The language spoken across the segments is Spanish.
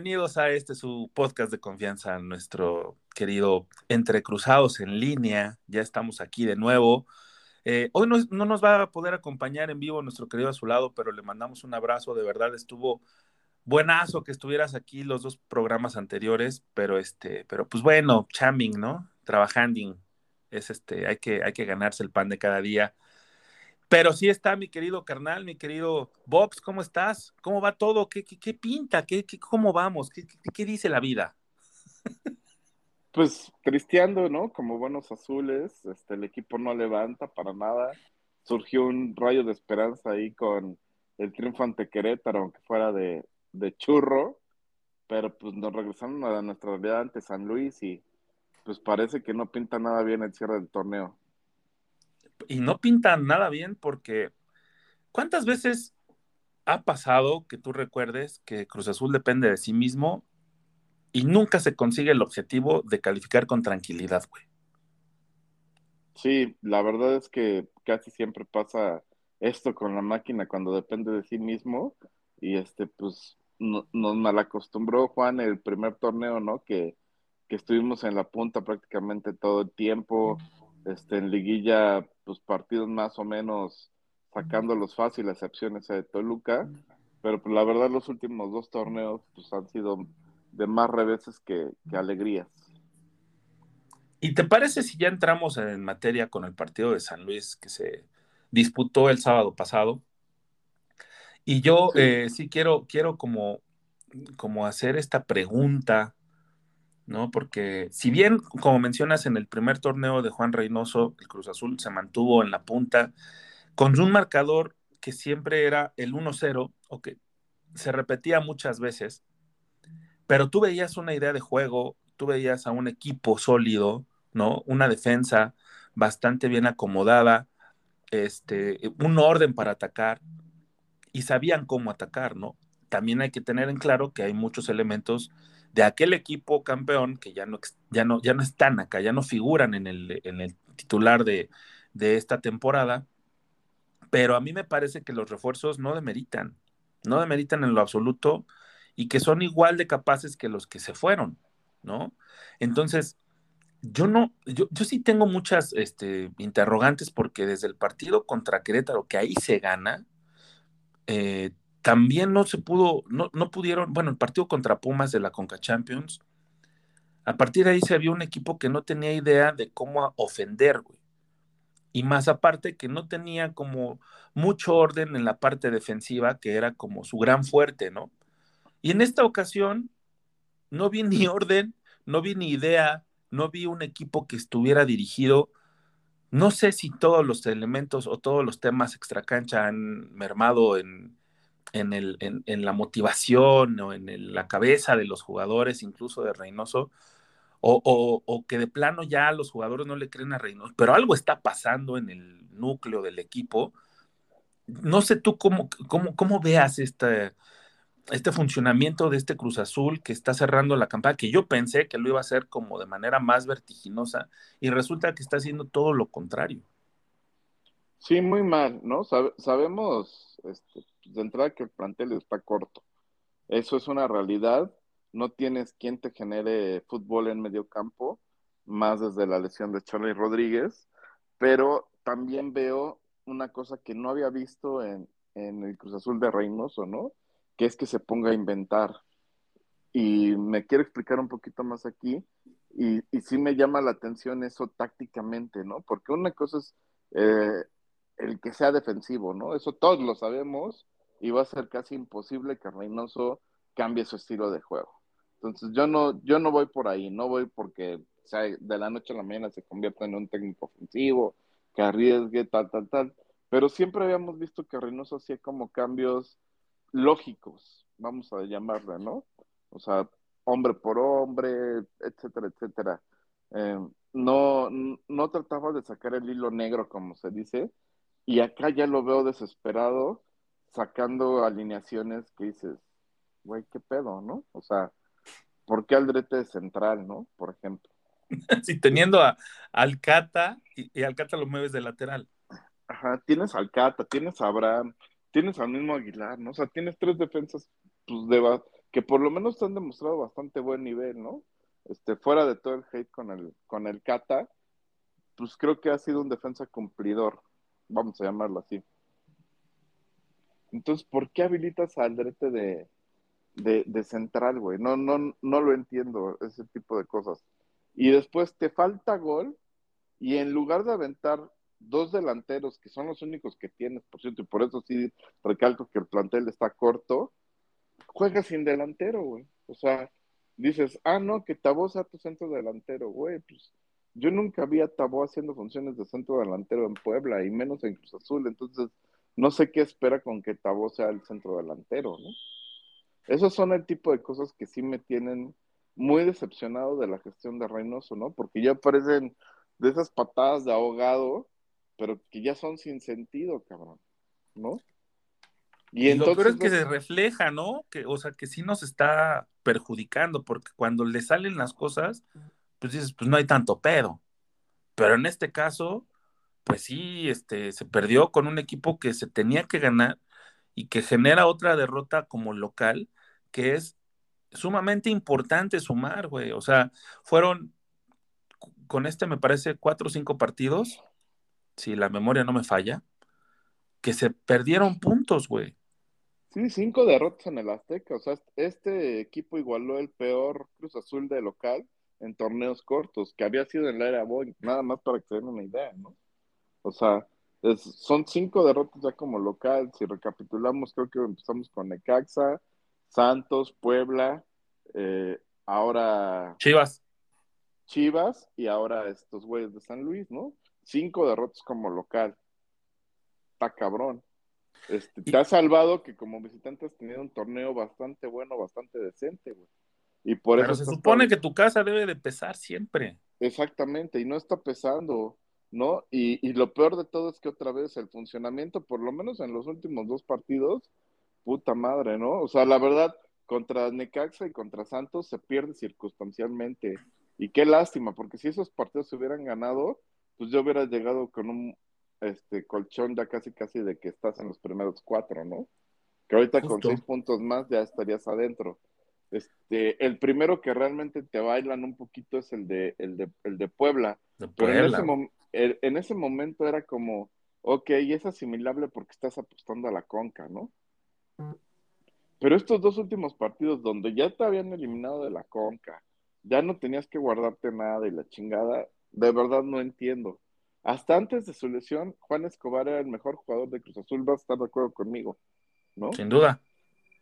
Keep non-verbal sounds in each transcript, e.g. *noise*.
bienvenidos a este su podcast de confianza, nuestro querido Entre Cruzados en línea. Ya estamos aquí de nuevo. Eh, hoy no, no, nos va a poder acompañar en vivo nuestro querido Azulado, pero le mandamos un abrazo. De verdad estuvo buenazo que estuvieras aquí los dos programas anteriores, pero este, pero pues bueno, chaming, ¿no? Trabajando. Es este, hay que, hay que ganarse el pan de cada día. Pero sí está mi querido carnal, mi querido Bobs, ¿cómo estás? ¿Cómo va todo? ¿Qué, qué, qué pinta? ¿Qué, qué, ¿Cómo vamos? ¿Qué, ¿Qué, dice la vida? Pues tristeando, ¿no? Como buenos azules, este, el equipo no levanta para nada. Surgió un rayo de esperanza ahí con el triunfo ante Querétaro, aunque fuera de, de churro, pero pues nos regresaron a nuestra realidad ante San Luis y pues parece que no pinta nada bien el cierre del torneo y no pinta nada bien porque ¿cuántas veces ha pasado que tú recuerdes que Cruz Azul depende de sí mismo y nunca se consigue el objetivo de calificar con tranquilidad, güey? Sí, la verdad es que casi siempre pasa esto con la máquina cuando depende de sí mismo y este pues no, nos malacostumbró Juan el primer torneo, ¿no? Que, que estuvimos en la punta prácticamente todo el tiempo este, en liguilla, pues partidos más o menos sacándolos fácil, a excepciones de Toluca, pero pues, la verdad los últimos dos torneos pues han sido de más reveses que, que alegrías. ¿Y te parece si ya entramos en materia con el partido de San Luis que se disputó el sábado pasado? Y yo sí, eh, sí quiero, quiero como, como hacer esta pregunta ¿no? Porque si bien, como mencionas, en el primer torneo de Juan Reynoso, el Cruz Azul se mantuvo en la punta con un marcador que siempre era el 1-0, o que se repetía muchas veces, pero tú veías una idea de juego, tú veías a un equipo sólido, ¿no? Una defensa bastante bien acomodada, este, un orden para atacar, y sabían cómo atacar, ¿no? También hay que tener en claro que hay muchos elementos de aquel equipo campeón que ya no, ya no, ya no están acá, ya no figuran en el, en el titular de, de, esta temporada, pero a mí me parece que los refuerzos no demeritan, no demeritan en lo absoluto y que son igual de capaces que los que se fueron, ¿no? Entonces, yo no, yo, yo sí tengo muchas este, interrogantes porque desde el partido contra Querétaro, que ahí se gana, eh, también no se pudo, no, no pudieron, bueno, el partido contra Pumas de la Conca Champions, a partir de ahí se vio un equipo que no tenía idea de cómo ofender, güey. Y más aparte que no tenía como mucho orden en la parte defensiva, que era como su gran fuerte, ¿no? Y en esta ocasión no vi ni orden, no vi ni idea, no vi un equipo que estuviera dirigido. No sé si todos los elementos o todos los temas extracancha han mermado en, en, el, en, la motivación o en la cabeza de los jugadores, incluso de Reynoso, o, o, que de plano ya los jugadores no le creen a Reynoso, pero algo está pasando en el núcleo del equipo. No sé tú cómo, cómo, cómo veas este, este funcionamiento de este Cruz Azul que está cerrando la campaña, que yo pensé que lo iba a hacer como de manera más vertiginosa y resulta que está haciendo todo lo contrario. Sí, muy mal, ¿no? Sab sabemos este, de entrada que el plantel está corto. Eso es una realidad. No tienes quien te genere fútbol en medio campo, más desde la lesión de Charlie Rodríguez, pero también veo una cosa que no había visto en, en el Cruz Azul de Reynoso, ¿no? Que es que se ponga a inventar. Y me quiero explicar un poquito más aquí. Y, y sí me llama la atención eso tácticamente, ¿no? Porque una cosa es eh, el que sea defensivo, ¿no? Eso todos lo sabemos y va a ser casi imposible que Reynoso cambie su estilo de juego. Entonces yo no, yo no voy por ahí, no voy porque de la noche a la mañana se convierta en un técnico ofensivo, que arriesgue, tal, tal, tal. Pero siempre habíamos visto que Reynoso hacía como cambios lógicos, vamos a llamarle, ¿no? O sea, hombre por hombre, etcétera, etcétera. Eh, no, no trataba de sacar el hilo negro, como se dice, y acá ya lo veo desesperado, sacando alineaciones que dices, güey, qué pedo, ¿no? O sea, ¿por qué Aldrete de central, no? Por ejemplo. *laughs* Sí, teniendo a Alcata y, y Alcata lo mueves de lateral. Ajá, tienes a Alcata, tienes a Abraham, tienes al mismo Aguilar, ¿no? O sea, tienes tres defensas pues, de, que por lo menos te han demostrado bastante buen nivel, ¿no? Este, fuera de todo el hate con el, con el Cata, pues creo que ha sido un defensa cumplidor, vamos a llamarlo así. Entonces, ¿por qué habilitas a Aldrete de, de, de central, güey? No, no, no lo entiendo, ese tipo de cosas. Y después te falta gol, y en lugar de aventar dos delanteros, que son los únicos que tienes, por cierto, y por eso sí recalco que el plantel está corto, juega sin delantero, güey. O sea, dices, ah, no, que Tabó sea tu centro delantero, güey, pues yo nunca vi a Tabó haciendo funciones de centro delantero en Puebla y menos en Cruz Azul, entonces no sé qué espera con que Tabó sea el centro delantero, ¿no? Esos son el tipo de cosas que sí me tienen muy decepcionado de la gestión de Reynoso, ¿no? Porque ya parecen de esas patadas de ahogado, pero que ya son sin sentido, cabrón, ¿no? Y, y entonces, lo peor es que se refleja, ¿no? Que, o sea, que sí nos está perjudicando, porque cuando le salen las cosas, pues dices, pues no hay tanto pedo. Pero en este caso, pues sí, este, se perdió con un equipo que se tenía que ganar y que genera otra derrota como local, que es sumamente importante sumar, güey. O sea, fueron con este, me parece, cuatro o cinco partidos, si la memoria no me falla, que se perdieron puntos, güey. Sí, cinco derrotas en el Azteca. O sea, este equipo igualó el peor Cruz Azul de local en torneos cortos, que había sido en la era Boy, nada más para que se den una idea, ¿no? O sea, es, son cinco derrotas ya como local. Si recapitulamos, creo que empezamos con Necaxa, Santos, Puebla, eh, ahora Chivas. Chivas y ahora estos güeyes de San Luis, ¿no? Cinco derrotas como local. Está cabrón. Este, te ha salvado que como visitante has tenido un torneo bastante bueno, bastante decente, güey. Y por Pero eso se supone que tu casa debe de pesar siempre. Exactamente, y no está pesando, ¿no? Y, y, lo peor de todo es que otra vez el funcionamiento, por lo menos en los últimos dos partidos, puta madre, ¿no? O sea, la verdad, contra Necaxa y contra Santos se pierde circunstancialmente. Y qué lástima, porque si esos partidos se hubieran ganado, pues yo hubiera llegado con un este colchón ya casi casi de que estás en los primeros cuatro, ¿no? Que ahorita Justo. con seis puntos más ya estarías adentro. Este, el primero que realmente te bailan un poquito es el de, el de, el de Puebla. De Pero en ese, el, en ese momento era como, ok, es asimilable porque estás apostando a la conca, ¿no? Pero estos dos últimos partidos donde ya te habían eliminado de la conca, ya no tenías que guardarte nada y la chingada, de verdad no entiendo. Hasta antes de su lesión, Juan Escobar era el mejor jugador de Cruz Azul, vas a estar de acuerdo conmigo, ¿no? Sin duda.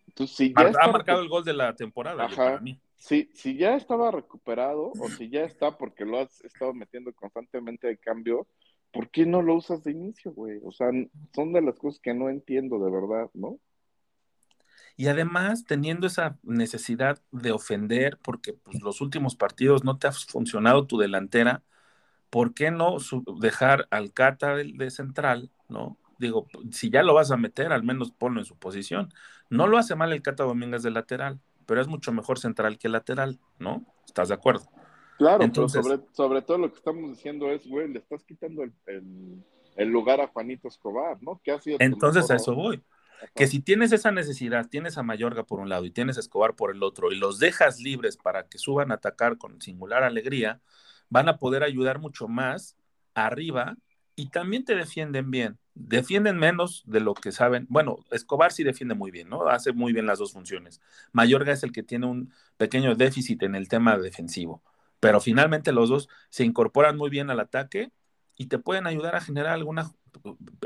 Entonces, si ya ha, está ha marcado el gol de la temporada Ajá. para mí. Si, si ya estaba recuperado o si ya está porque lo has estado metiendo constantemente de cambio, ¿por qué no lo usas de inicio, güey? O sea, son de las cosas que no entiendo de verdad, ¿no? Y además, teniendo esa necesidad de ofender, porque pues, los últimos partidos no te ha funcionado tu delantera, ¿por qué no dejar al Cata de, de, central, no? Digo, si ya lo vas a meter, al menos ponlo en su posición. No lo hace mal el Cata Domínguez de lateral, pero es mucho mejor central que lateral, ¿no? ¿Estás de acuerdo? Claro, Entonces, pero sobre, sobre todo lo que estamos diciendo es, güey, le estás quitando el, el, el lugar a Juanito Escobar, ¿no? ¿Qué ha sido Entonces a eso voy. Que si tienes esa necesidad, tienes a Mayorga por un lado y tienes a Escobar por el otro, y los dejas libres para que suban a atacar con singular alegría, van a poder ayudar mucho más arriba y también te defienden bien. Defienden menos de lo que saben. Bueno, Escobar sí defiende muy bien, ¿no? Hace muy bien las dos funciones. Mayorga es el que tiene un pequeño déficit en el tema defensivo, pero finalmente los dos se incorporan muy bien al ataque y te pueden ayudar a generar alguna,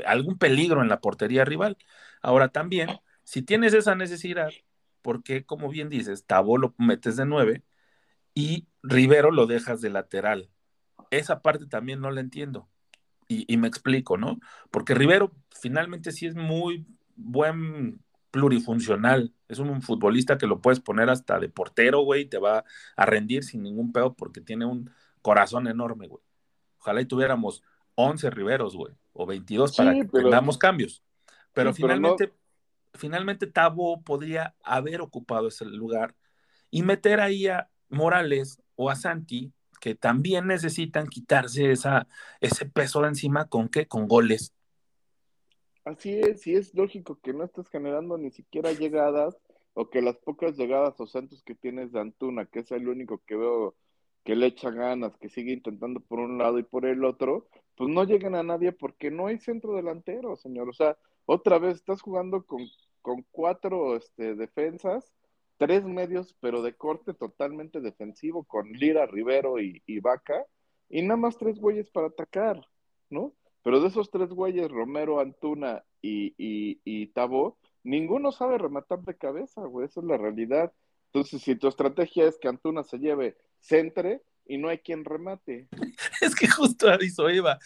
algún peligro en la portería rival. Ahora también, si tienes esa necesidad, porque como bien dices, Tabo lo metes de nueve y Rivero lo dejas de lateral. Esa parte también no la entiendo. Y, me explico, ¿no? Porque Rivero finalmente sí es muy buen plurifuncional. Es un futbolista que lo puedes poner hasta de portero, güey, y te va a rendir sin ningún pedo porque tiene un corazón enorme, güey. Ojalá y tuviéramos 11 Riveros, güey, o 22 para que tengamos cambios. Pero finalmente, finalmente Tabo podría haber ocupado ese lugar y meter ahí a Morales o a Santi, que también necesitan quitarse esa, ese peso de encima con qué? Con goles. Así es, y es lógico que no estés generando ni siquiera llegadas o que las pocas llegadas o centros que tienes de Antuna, que es el único que veo que le echa ganas, que sigue intentando por un lado y por el otro, pues no llegan a nadie porque no hay centro delantero, señor. O sea, otra vez estás jugando con, con cuatro este, defensas, tres medios, pero de corte totalmente defensivo, con Lira, Rivero y, Vaca, y nada más tres güeyes para atacar, ¿no? Pero de esos tres güeyes, Romero, Antuna y, y, y Tabo, ninguno sabe rematar de cabeza, güey, esa es la realidad. Entonces, si tu estrategia es que Antuna se lleve centre y no hay quien remate. *laughs* Es que justo aviso, Eva,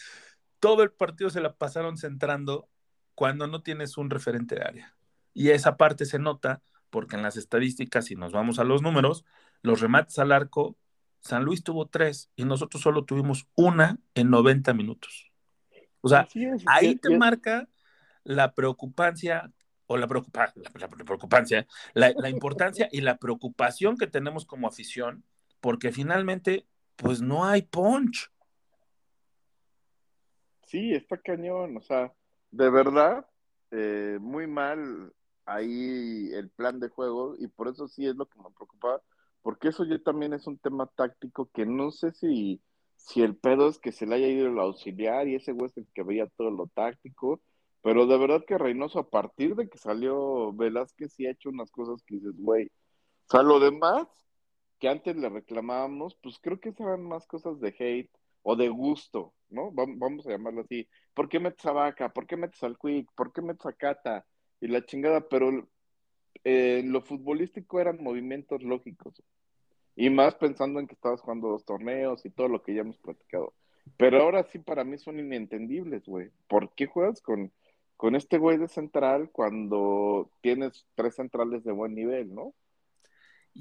todo el partido se la pasaron centrando cuando no tienes un referente de área. Y esa parte se nota porque en las estadísticas, si nos vamos a los números, los remates al arco, San Luis tuvo tres y nosotros solo tuvimos una en 90 minutos. O sea, ahí te marca la preocupancia o la, preocupa, la, preocupancia, la, la importancia y la preocupación que tenemos como afición porque finalmente, pues no hay punch. Sí, está cañón, o sea, de verdad, eh, muy mal ahí el plan de juego y por eso sí es lo que me preocupa, porque eso ya también es un tema táctico que no sé si, si el pedo es que se le haya ido el auxiliar y ese güey es el que veía todo lo táctico, pero de verdad que Reynoso a partir de que salió Velázquez sí ha hecho unas cosas que dices, güey, o sea, lo demás que antes le reclamábamos, pues creo que eran más cosas de hate o de gusto, ¿no? Vamos a llamarlo así. ¿Por qué metes a Vaca? ¿Por qué metes al Quick? ¿Por qué metes a Cata? Y la chingada, pero eh, lo futbolístico eran movimientos lógicos. Y más pensando en que estabas jugando dos torneos y todo lo que ya hemos platicado. Pero ahora sí para mí son inentendibles, güey. ¿Por qué juegas con, con este güey de central cuando tienes tres centrales de buen nivel, no?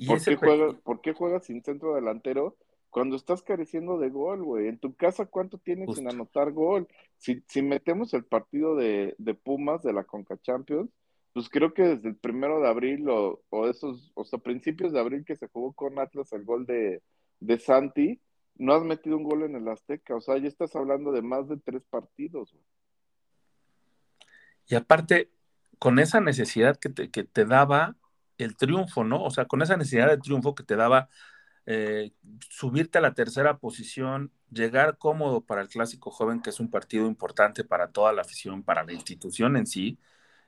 ¿Por, qué juegas, ¿Por qué juegas sin centro delantero cuando estás careciendo de gol, güey? En tu casa, ¿cuánto tienes sin anotar gol? Si, si metemos el partido de, Pumas de la Conca Champions, pues creo que desde el primero de abril o, o esos, o sea, principios de abril que se jugó con Atlas el gol de, de Santi, no has metido un gol en el Azteca. O sea, ya estás hablando de más de tres partidos. Güey. Y aparte, con esa necesidad que te, que te daba el triunfo, ¿no? O sea, con esa necesidad de triunfo que te daba eh, subirte a la tercera posición, llegar cómodo para el clásico joven, que es un partido importante para toda la afición, para la institución en sí,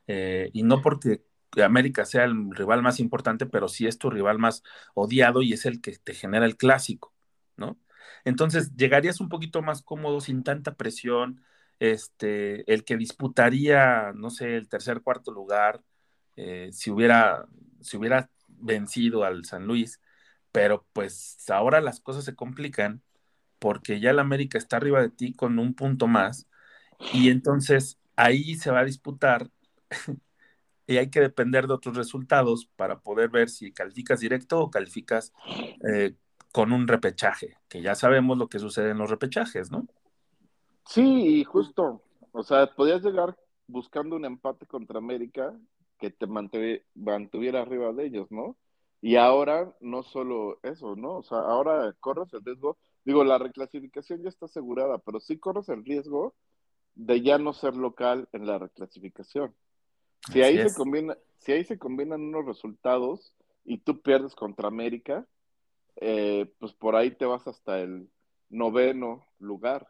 eh, y no porque América sea el rival más importante, pero sí es tu rival más odiado y es el que te genera el clásico, ¿no? Entonces llegarías un poquito más cómodo, sin tanta presión, este, el que disputaría, no sé, el tercer, cuarto lugar, eh, si hubiera si hubiera vencido al San Luis, pero pues ahora las cosas se complican porque ya el América está arriba de ti con un punto más y entonces ahí se va a disputar *laughs* y hay que depender de otros resultados para poder ver si calificas directo o calificas eh, con un repechaje, que ya sabemos lo que sucede en los repechajes, ¿no? Sí, justo. O sea, podías llegar buscando un empate contra América que te mantuviera arriba de ellos, ¿no? Y ahora no solo eso, ¿no? O sea, ahora corres el riesgo, digo, la reclasificación ya está asegurada, pero sí corres el riesgo de ya no ser local en la reclasificación. Si ahí, se combina, si ahí se combinan unos resultados y tú pierdes contra América, eh, pues por ahí te vas hasta el noveno lugar.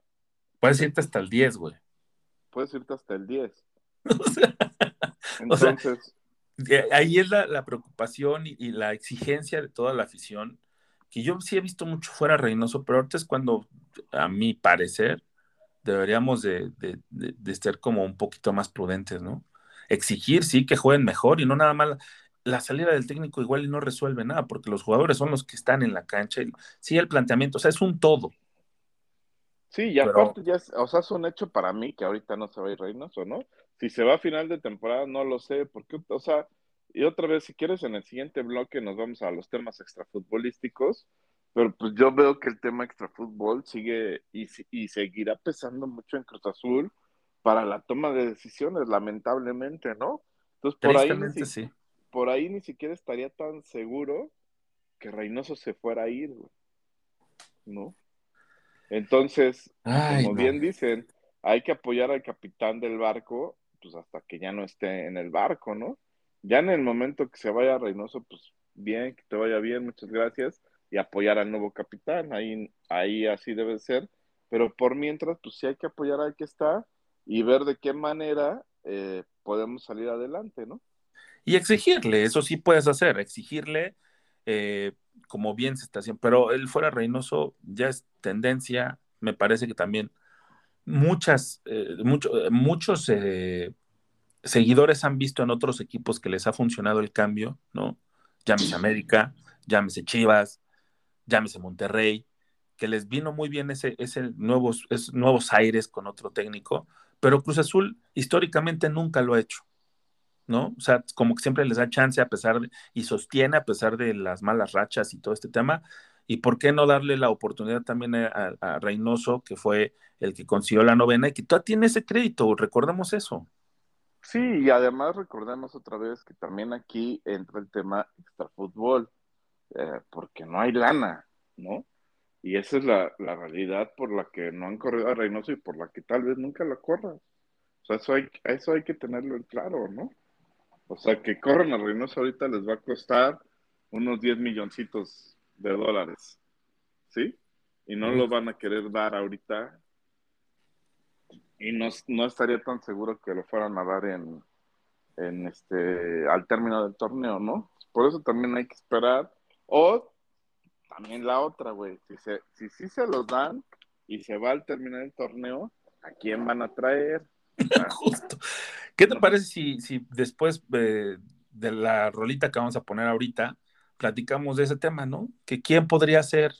Puedes irte hasta el 10, güey. Puedes irte hasta el 10. *laughs* O sea, o sea, Entonces, ahí es la, la preocupación y, y la exigencia de toda la afición, que yo sí he visto mucho fuera Reynoso, pero ahorita es cuando, a mi parecer, deberíamos de, de- de- de ser como un poquito más prudentes, ¿no? Exigir, sí, que jueguen mejor y no nada más. La salida del técnico igual y no resuelve nada, porque los jugadores son los que están en la cancha. Y, sí, el planteamiento, o sea, es un todo. sí, y Pero- aparte ya, es- o sea, es un hecho para mí que ahorita no se va a ir Reynoso, ¿no? Si se va a final de temporada, no lo sé, porque, o sea, y otra vez, si quieres, en el siguiente bloque nos vamos a los temas extrafutbolísticos, pero pues yo veo que el tema extrafútbol sigue y, y seguirá pesando mucho en Cruz Azul para la toma de decisiones, lamentablemente, ¿no? Entonces, por ahí, ni sí. por ahí ni siquiera estaría tan seguro que Reynoso se fuera a ir, güey, ¿no? Entonces, Ay, como no. bien dicen, hay que apoyar al capitán del barco, pues hasta que ya no esté en el barco, ¿no? Ya en el momento que se vaya Reynoso, pues bien, que te vaya bien, muchas gracias, y apoyar al nuevo capitán, ahí, ahí así debe ser, pero por mientras, pues sí hay que apoyar al que está y ver de qué manera eh, podemos salir adelante, ¿no? Y exigirle, eso sí puedes hacer, exigirle eh, como bien se está haciendo. Pero el fuera Reynoso ya es tendencia, me parece que también muchas, eh, mucho- eh, muchos eh, seguidores han visto en otros equipos que les ha funcionado el cambio, ¿no? Llámese América, llámese Chivas, llámese Monterrey, que les vino muy bien ese, ese nuevos, nuevos aires con otro técnico, pero Cruz Azul históricamente nunca lo ha hecho. ¿no? O sea, como que siempre les da chance a pesar de, y sostiene a pesar de las malas rachas y todo este tema. ¿Y por qué no darle la oportunidad también a, a- Reynoso, que fue el que consiguió la novena y que todavía tiene ese crédito? Recordemos eso. Sí, y además recordemos otra vez que también aquí entra el tema extrafútbol, eh, porque no hay lana, ¿no? Y esa es la, la realidad por la que no han corrido a Reynoso y por la que tal vez nunca la corran. O sea, eso hay, eso hay que tenerlo en claro, ¿no? O sea, que corran a Reynoso ahorita les va a costar unos 10 milloncitos de dólares, ¿sí? Y no lo van a querer dar ahorita. Y no, no estaría tan seguro que lo fueran a dar en, en este, al término del torneo, ¿no? Por eso también hay que esperar. O también la otra, güey. Si, se, si sí se los dan y se va al terminar el torneo, ¿a quién van a traer? *laughs* Justo. ¿Qué te parece si, si después eh, de la rolita que vamos a poner ahorita, platicamos de ese tema, ¿no? Que quién podría ser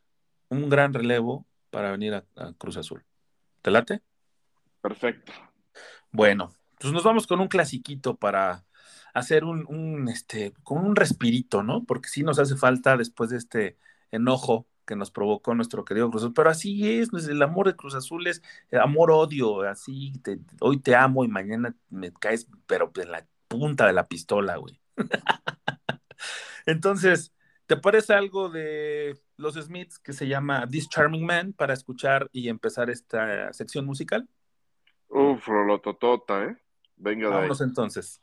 un gran relevo para venir a, a Cruz Azul. ¿Te late? Perfecto. Bueno, pues nos vamos con un clasiquito para hacer un, un, este, con un respirito, ¿no? Porque sí nos hace falta después de este enojo que nos provocó nuestro querido Cruz Azul, pero así es, pues, el amor de Cruz Azul es amor-odio, así, te, hoy te amo y mañana me caes, pero en la punta de la pistola, güey. *laughs* Entonces, ¿te parece algo de los Smiths que se llama This Charming Man para escuchar y empezar esta sección musical? Uf, rolototota, ¿eh? Venga de ahí. Vámonos entonces.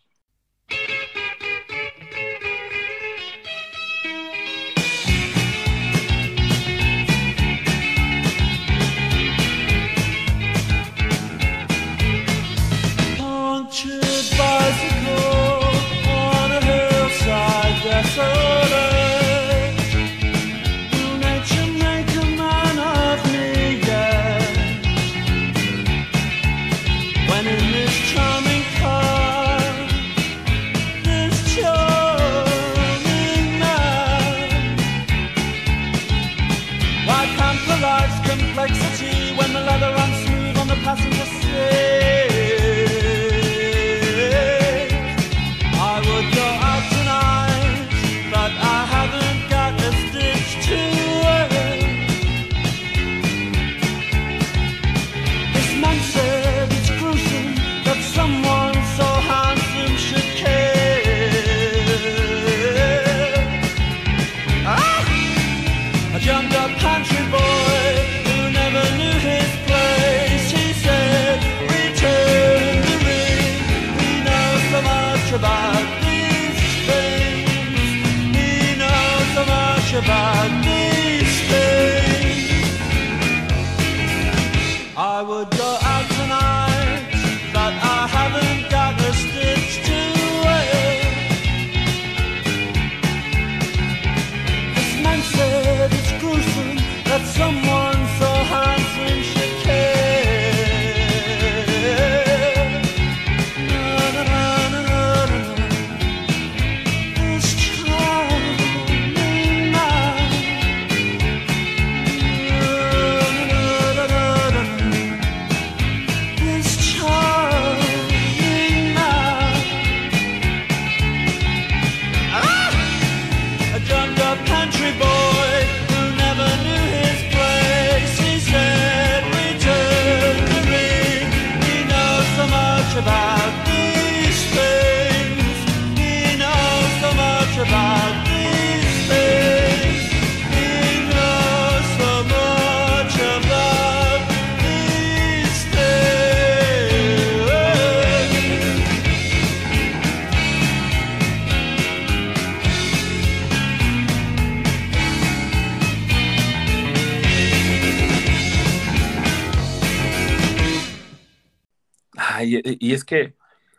Y es que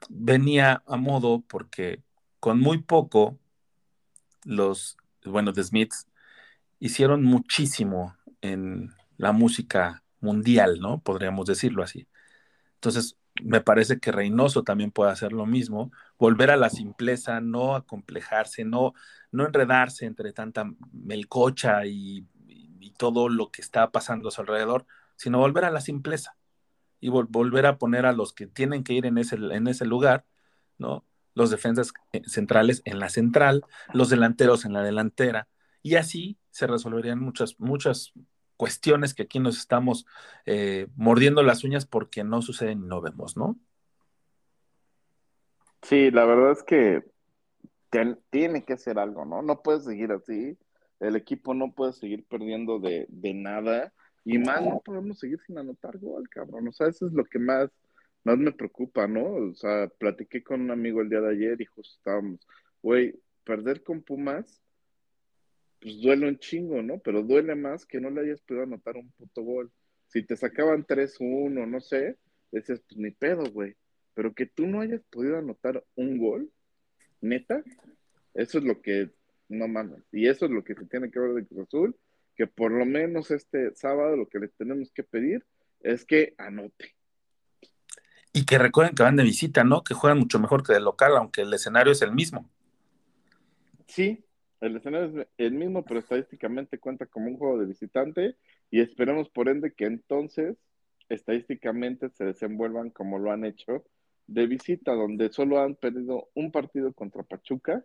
venía a modo porque con muy poco los, bueno, The Smiths hicieron muchísimo en la música mundial, ¿no? Podríamos decirlo así. Entonces, me parece que Reynoso también puede hacer lo mismo, volver a la simpleza, no acomplejarse, no, no enredarse entre tanta melcocha y, y todo lo que está pasando a su alrededor, sino volver a la simpleza y volver a poner a los que tienen que ir en ese, en ese lugar, ¿no? Los defensas eh, centrales en la central, los delanteros en la delantera, y así se resolverían muchas, muchas cuestiones que aquí nos estamos eh, mordiendo las uñas porque no suceden y no vemos, ¿no? Sí, la verdad es que tiene que hacer algo, ¿no? No puede seguir así. El equipo no puede seguir perdiendo de, de nada. Y más no podemos seguir sin anotar gol, cabrón. O sea, eso es lo que más, más me preocupa, ¿no? O sea, platiqué con un amigo el día de ayer y justo estábamos, güey, perder con Pumas, pues duele un chingo, ¿no? Pero duele más que no le hayas podido anotar un puto gol. Si te sacaban 3-1, no sé, decías, pues ni pedo, güey. Pero que tú no hayas podido anotar un gol, neta, eso es lo que no mames. Y eso es lo que se tiene que ver de Cruz Azul que por lo menos este sábado lo que le tenemos que pedir es que anote. Y que recuerden que van de visita, ¿no? Que juegan mucho mejor que de local, aunque el escenario es el mismo. Sí, el escenario es el mismo, pero estadísticamente cuenta como un juego de visitante y esperemos por ende que entonces estadísticamente se desenvuelvan como lo han hecho de visita, donde solo han perdido un partido contra Pachuca,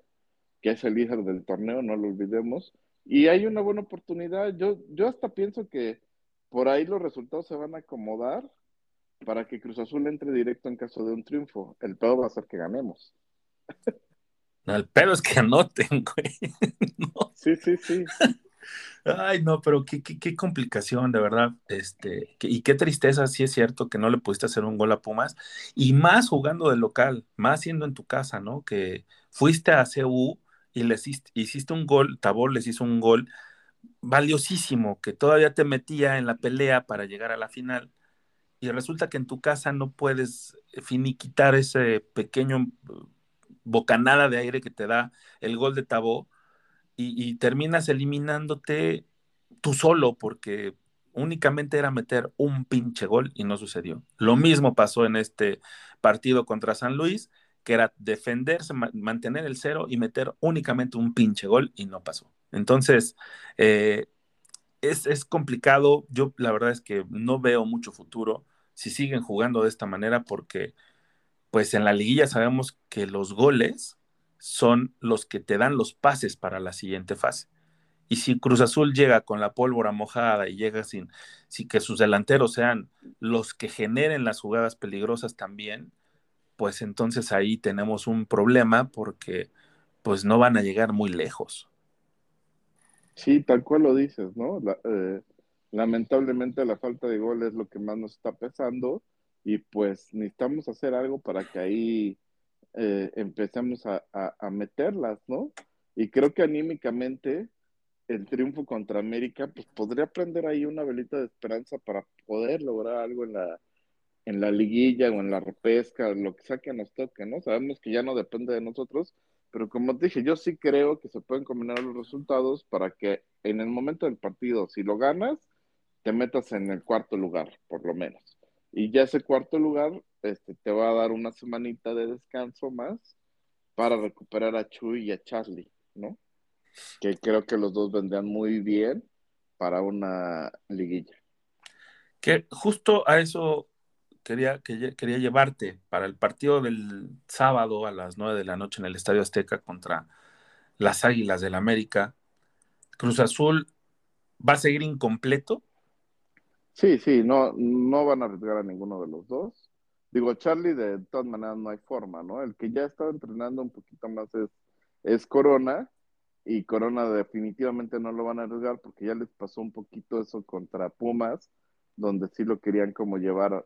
que es el líder del torneo, no lo olvidemos, y hay una buena oportunidad. Yo, yo hasta pienso que por ahí los resultados se van a acomodar para que Cruz Azul entre directo en caso de un triunfo. El pedo va a ser que ganemos. *laughs* No, el pedo es que anoten, güey. *laughs* Sí, sí, sí. Ay, no, pero qué, qué, qué, complicación, de verdad. Este, y qué tristeza, sí es cierto que no le pudiste hacer un gol a Pumas. Y más jugando de local, más siendo en tu casa, ¿no? Que fuiste a CU y le hiciste, un gol, Tabor les hizo un gol valiosísimo que todavía te metía en la pelea para llegar a la final y resulta que en tu casa no puedes finiquitar ese pequeño bocanada de aire que te da el gol de Tabó y, y terminas eliminándote tú solo porque únicamente era meter un pinche gol y no sucedió. Lo mismo pasó en este partido contra San Luis que era defenderse, mantener el cero y meter únicamente un pinche gol y no pasó. Entonces, eh, es, complicado. Yo la verdad es que no veo mucho futuro si siguen jugando de esta manera porque pues en la liguilla sabemos que los goles son los que te dan los pases para la siguiente fase. Y si Cruz Azul llega con la pólvora mojada y llega sin, sin que sus delanteros sean los que generen las jugadas peligrosas también, pues entonces ahí tenemos un problema porque pues no van a llegar muy lejos. Sí, tal cual lo dices, ¿no? Eh, lamentablemente la falta de gol es lo que más nos está pesando y pues necesitamos hacer algo para que ahí eh, empecemos a, a, meterlas, ¿no? Y creo que anímicamente el triunfo contra América pues podría prender ahí una velita de esperanza para poder lograr algo en la, en la liguilla o en la repesca, lo que sea que nos toque, ¿no? Sabemos que ya no depende de nosotros, pero como dije, yo sí creo que se pueden combinar los resultados para que en el momento del partido, si lo ganas, te metas en el cuarto lugar, por lo menos. Y ya ese cuarto lugar este, te va a dar una semanita de descanso más para recuperar a Chuy y a Charlie, ¿no? Que creo que los dos vendrían muy bien para una liguilla. Que justo a eso quería, quería llevarte para el partido del sábado a las 9 de la noche en el Estadio Azteca contra las Águilas del América. Cruz Azul va a seguir incompleto. Sí, sí, no, no van a arriesgar a ninguno de los dos. Digo, Charlie, de todas maneras no hay forma, ¿no? El que ya estaba entrenando un poquito más es, es Corona, y Corona definitivamente no lo van a arriesgar porque ya les pasó un poquito eso contra Pumas, donde sí lo querían como llevar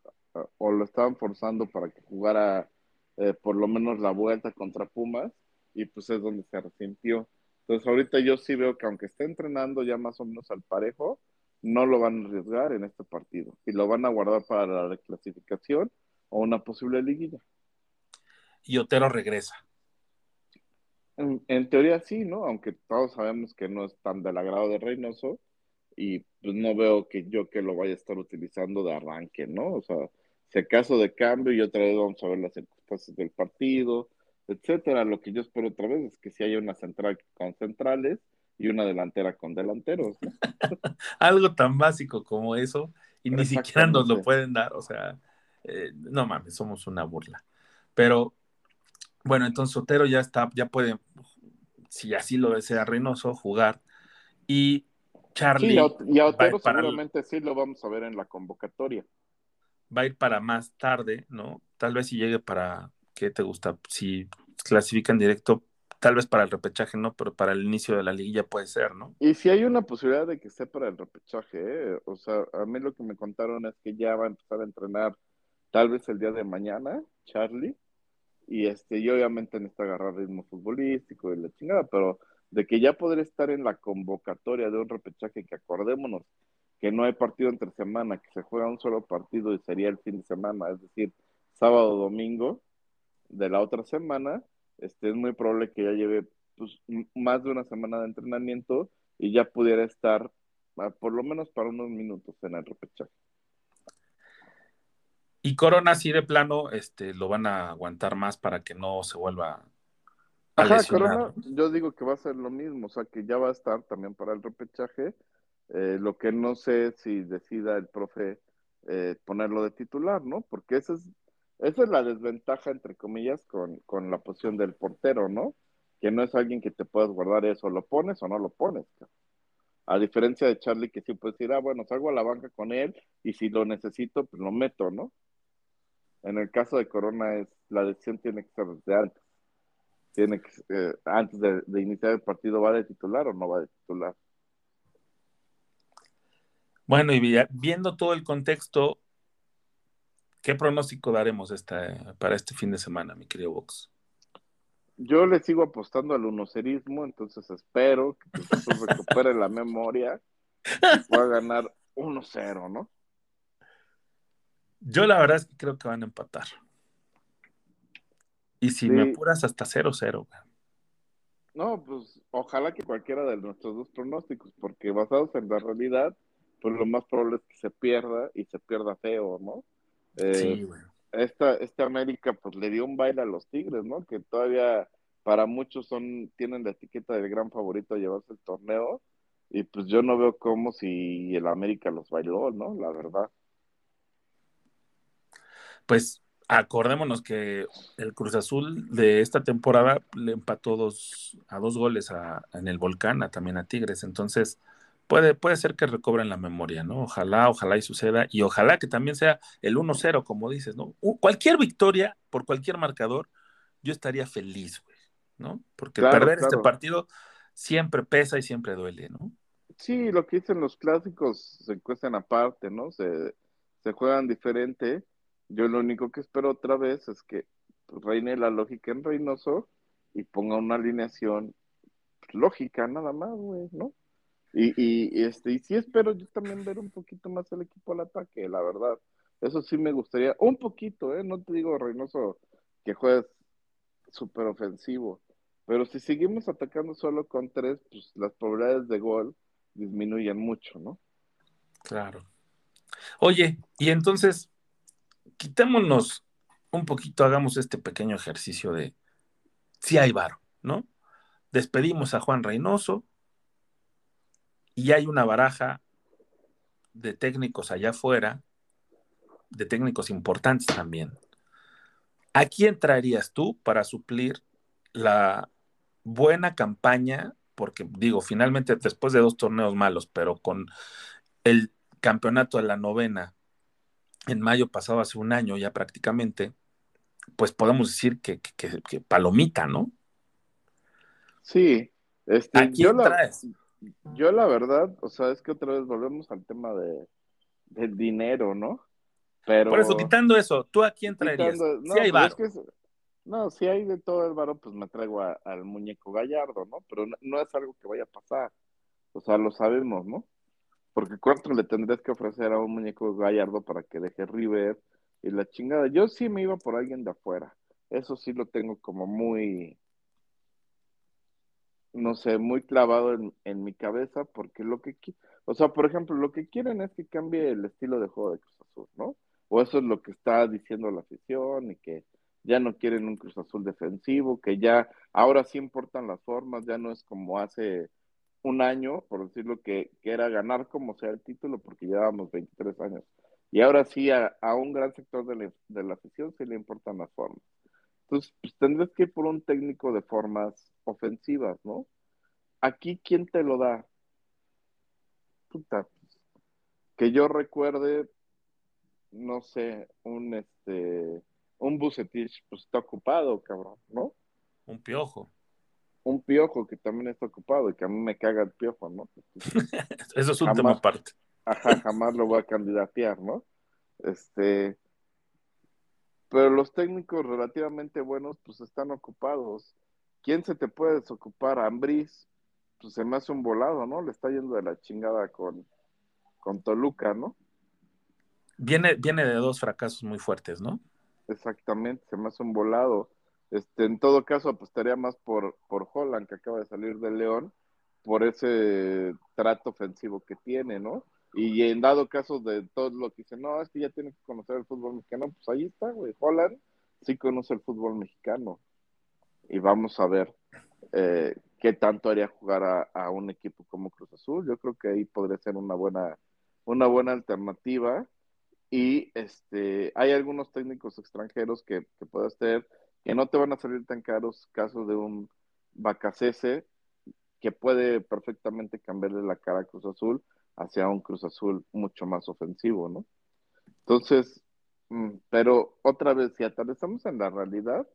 o lo estaban forzando para que jugara eh, por lo menos la vuelta contra Pumas y pues es donde se resintió. Entonces ahorita yo sí veo que aunque esté entrenando ya más o menos al parejo, no lo van a arriesgar en este partido y lo van a guardar para la reclasificación o una posible liguilla. Y Otero regresa. En, en, teoría sí, ¿no? Aunque todos sabemos que no es tan del agrado de Reynoso y pues no veo que yo que lo vaya a estar utilizando de arranque, ¿no? O sea, si acaso de cambio y otra vez vamos a ver las circunstancias del partido, etcétera. Lo que yo espero otra vez es que si haya una central con centrales y una delantera con delanteros. ¿no? *laughs* Algo tan básico como eso y ni siquiera nos lo pueden dar, o sea, eh, no mames, somos una burla. Pero bueno, entonces Otero ya está, ya puede, si así lo desea Reynoso, jugar. Y Charlie. Sí, y a Otero seguramente sí lo vamos a ver en la convocatoria. Va a ir para más tarde, ¿no? Tal vez si llegue para, ¿qué te gusta? Si clasifican directo, tal vez para el repechaje, ¿no? Pero para el inicio de la liguilla puede ser, ¿no? Y si hay una posibilidad de que esté para el repechaje, ¿eh? O sea, a mí lo que me contaron es que ya va a empezar a entrenar tal vez el día de mañana, Charlie y este, y obviamente necesita agarrar ritmo futbolístico y la chingada, pero de que ya podría estar en la convocatoria de un repechaje que acordémonos que no hay partido entre semana, que se juega un solo partido y sería el fin de semana, es decir, sábado domingo de la otra semana, este, es muy probable que ya lleve pues, más de una semana de entrenamiento y ya pudiera estar por lo menos para unos minutos en el repechaje. Y Corona sí de plano este, lo van a aguantar más para que no se vuelva a Ajá, Corona, yo digo que va a ser lo mismo, o sea que ya va a estar también para el repechaje. Eh, lo que no sé si decida el profe eh, ponerlo de titular, ¿no? Porque esa es, esa es la desventaja, entre comillas, con, con la posición del portero, ¿no? Que no es alguien que te puedas guardar eso, lo pones o no lo pones. A diferencia de Charlie, que sí puedes decir, ah, bueno, salgo a la banca con él y si lo necesito, pues lo meto, ¿no? En el caso de Corona, es la decisión tiene que ser desde antes. Tiene que, eh, antes de, iniciar el partido, ¿va de titular o no va de titular? Bueno, y viendo todo el contexto, ¿qué pronóstico daremos esta, para este fin de semana, mi querido Vox? Yo le sigo apostando al unocerismo, entonces espero que Jesús *laughs* recupere la memoria y pueda ganar 1-0, ¿no? Yo la verdad es que creo que van a empatar. Y si me apuras hasta 0-0. No, pues ojalá que cualquiera de nuestros dos pronósticos, porque basados en la realidad, pues lo más probable es que se pierda y se pierda feo, ¿no? Eh, sí, güey. Esta, esta América pues le dio un baile a los Tigres, ¿no? Que todavía para muchos son tienen la etiqueta del gran favorito a llevarse el torneo y pues yo no veo cómo si el América los bailó, ¿no? La verdad pues acordémonos que el Cruz Azul de esta temporada le empató dos, a dos goles en el Volcán, a, también a Tigres. Entonces, puede, puede ser que recobren la memoria, ¿no? Ojalá, ojalá y suceda. Y ojalá que también sea el 1-0, como dices, ¿no? cualquier victoria por cualquier marcador, yo estaría feliz, güey, ¿no? Porque perder este partido siempre pesa y siempre duele, ¿no? Sí, lo que dicen los clásicos se cuestan aparte, ¿no? Se, se juegan diferente yo lo único que espero otra vez es que reine la lógica en Reynoso y ponga una alineación lógica nada más, güey, ¿no? Y, y, este, y sí espero yo también ver un poquito más el equipo al ataque, la verdad. Eso sí me gustaría, un poquito, ¿eh? No te digo, Reynoso, que juegues súper ofensivo, pero si seguimos atacando solo con tres, pues las probabilidades de gol disminuyen mucho, ¿no? Claro. Oye, y entonces, quitémonos un poquito, hagamos este pequeño ejercicio de si hay varo, ¿no? Despedimos a Juan Reynoso y hay una baraja de técnicos allá afuera, de técnicos importantes también. ¿A quién traerías tú para suplir la buena campaña? Porque digo, finalmente después de dos torneos malos, pero con el campeonato de la novena en mayo pasado, hace un año ya prácticamente, pues podemos decir que, palomita, ¿no? Sí. Este, ¿A quién yo traes? La, yo la verdad, o sea, es que otra vez volvemos al tema de, del dinero, ¿no? Pero... Por eso, quitando eso, ¿tú a quién traerías? no, si hay pues no, si hay de todo el varo, pues me traigo al muñeco Gallardo, ¿no? Pero no es algo que vaya a pasar. O sea, lo sabemos, ¿no? Porque ¿cuánto le tendrías que ofrecer a un muñeco gallardo para que deje River y la chingada. Yo sí me iba por alguien de afuera. Eso sí lo tengo como muy, no sé, muy clavado en, en mi cabeza, porque lo que, o sea, por ejemplo, lo que quieren es que cambie el estilo de juego de Cruz Azul, ¿no? O eso es lo que está diciendo la afición y que ya no quieren un Cruz Azul defensivo, que ya ahora sí importan las formas, ya no es como hace un año, por decirlo, que, que era ganar como sea el título, porque llevábamos 23 años. Y ahora sí, a, a un gran sector de la, de la afición sí le importan las formas. Entonces, pues tendrás que ir por un técnico de formas ofensivas, ¿no? Aquí, ¿quién te lo da? Puta, pues, que yo recuerde, no sé, un este, un Bucetich, pues está ocupado, cabrón, ¿no? Un piojo. Un piojo que también está ocupado y que a mí me caga el piojo, ¿no? *laughs* Eso es un Jamás. tema aparte. Ajá, jamás lo voy a candidatear, ¿no? Este, pero los técnicos relativamente buenos, pues están ocupados. ¿Quién se te puede desocupar? Ambriz, pues se me hace un volado, ¿no? Le está yendo de la chingada con, con Toluca, ¿no? Viene, viene de dos fracasos muy fuertes, ¿no? Exactamente, se me hace un volado. Este, en todo caso, apostaría más por, por Holland, que acaba de salir de León, por ese trato ofensivo que tiene, ¿no? Y en dado caso de todo lo que dice, no, es que ya tiene que conocer el fútbol mexicano, pues ahí está, güey. Holland sí conoce el fútbol mexicano. Y vamos a ver eh, qué tanto haría jugar a, un equipo como Cruz Azul. Yo creo que ahí podría ser una buena, una buena alternativa. Y este, hay algunos técnicos extranjeros que, que puedes tener que no te van a salir tan caros, caso de un Bacacese que puede perfectamente cambiarle la cara a Cruz Azul hacia un Cruz Azul mucho más ofensivo, ¿no? Entonces, pero otra vez, si aterrizamos en la realidad,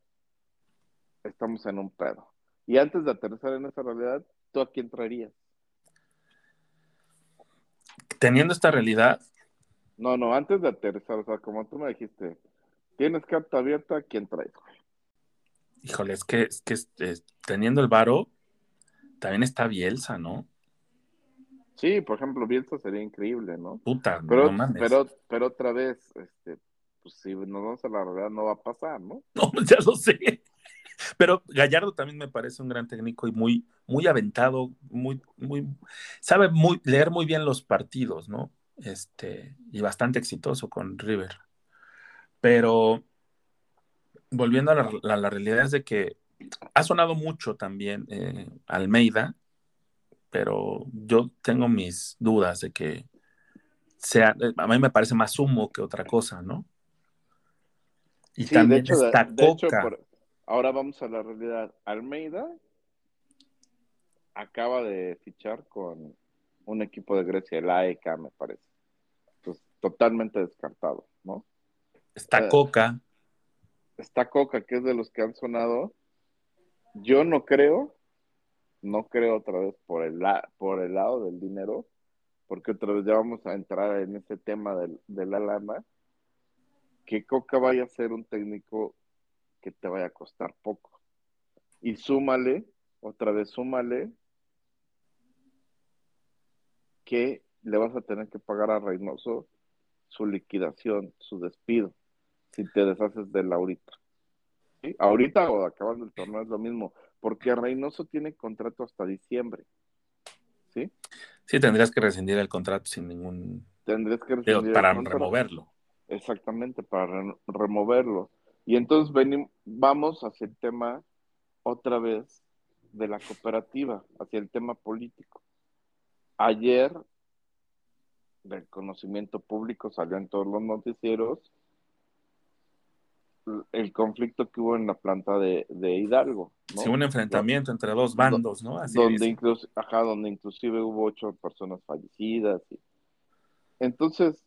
estamos en un pedo. Y antes de aterrizar en esa realidad, ¿tú a quién traerías? Teniendo esta realidad. No, no, antes de aterrizar, o sea, como tú me dijiste, tienes carta abierta, ¿quién traes? Híjole, es que, es que teniendo el varo, también está Bielsa, ¿no? Sí, por ejemplo, Bielsa sería increíble, ¿no? Puta, pero, no mames. Pero, pero otra vez, este, pues si nos vamos a la realidad no va a pasar, ¿no? *laughs* No, ya lo sé. Pero Gallardo también me parece un gran técnico y muy, muy aventado, muy, muy, sabe muy, leer muy bien los partidos, ¿no? Este, y bastante exitoso con River. Pero volviendo a la, la, la realidad es de que ha sonado mucho también eh, Almeida, pero yo tengo mis dudas de que sea, a mí me parece más humo que otra cosa, ¿no? Y sí, también de hecho, está de, de hecho por, ahora vamos a la realidad. Almeida acaba de fichar con un equipo de Grecia, el AEK, me parece. Pues totalmente descartado, ¿no? Está eh, Coca. Está Coca, que es de los que han sonado. Yo no creo, no creo otra vez por el, la, por el lado del dinero, porque otra vez ya vamos a entrar en ese tema del, de la lana, que Coca vaya a ser un técnico que te vaya a costar poco. Y súmale, otra vez súmale, que le vas a tener que pagar a Reynoso su liquidación, su despido, si te deshaces de él ahorita. ¿Sí? Ahorita o acabando el torneo es lo mismo, porque Reynoso tiene contrato hasta diciembre. ¿Sí? Sí, tendrías que rescindir el contrato sin ningún... Tendrías que rescindir para removerlo. Exactamente, para re removerlo. Y entonces venimos, vamos hacia el tema otra vez de la cooperativa, hacia el tema político. Ayer, del conocimiento público, salió en todos los noticieros el conflicto que hubo en la planta de, de Hidalgo. ¿no? Sí, un enfrentamiento entre dos bandos, ¿no? Así donde, incluso, ajá, donde inclusive hubo ocho personas fallecidas. Y... Entonces,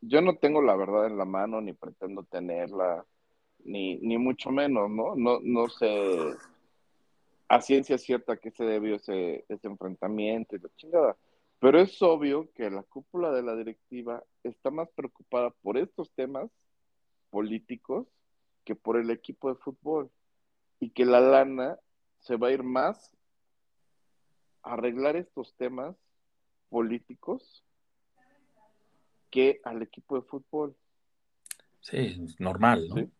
yo no tengo la verdad en la mano, ni pretendo tenerla, ni, ni mucho menos, ¿no? No, no sé a ciencia cierta que se debió ese, ese enfrentamiento y la chingada. Pero es obvio que la cúpula de la directiva está más preocupada por estos temas políticos que por el equipo de fútbol. Y que la lana se va a ir más a arreglar estos temas políticos que al equipo de fútbol. Sí, normal, ¿no? ¿sí?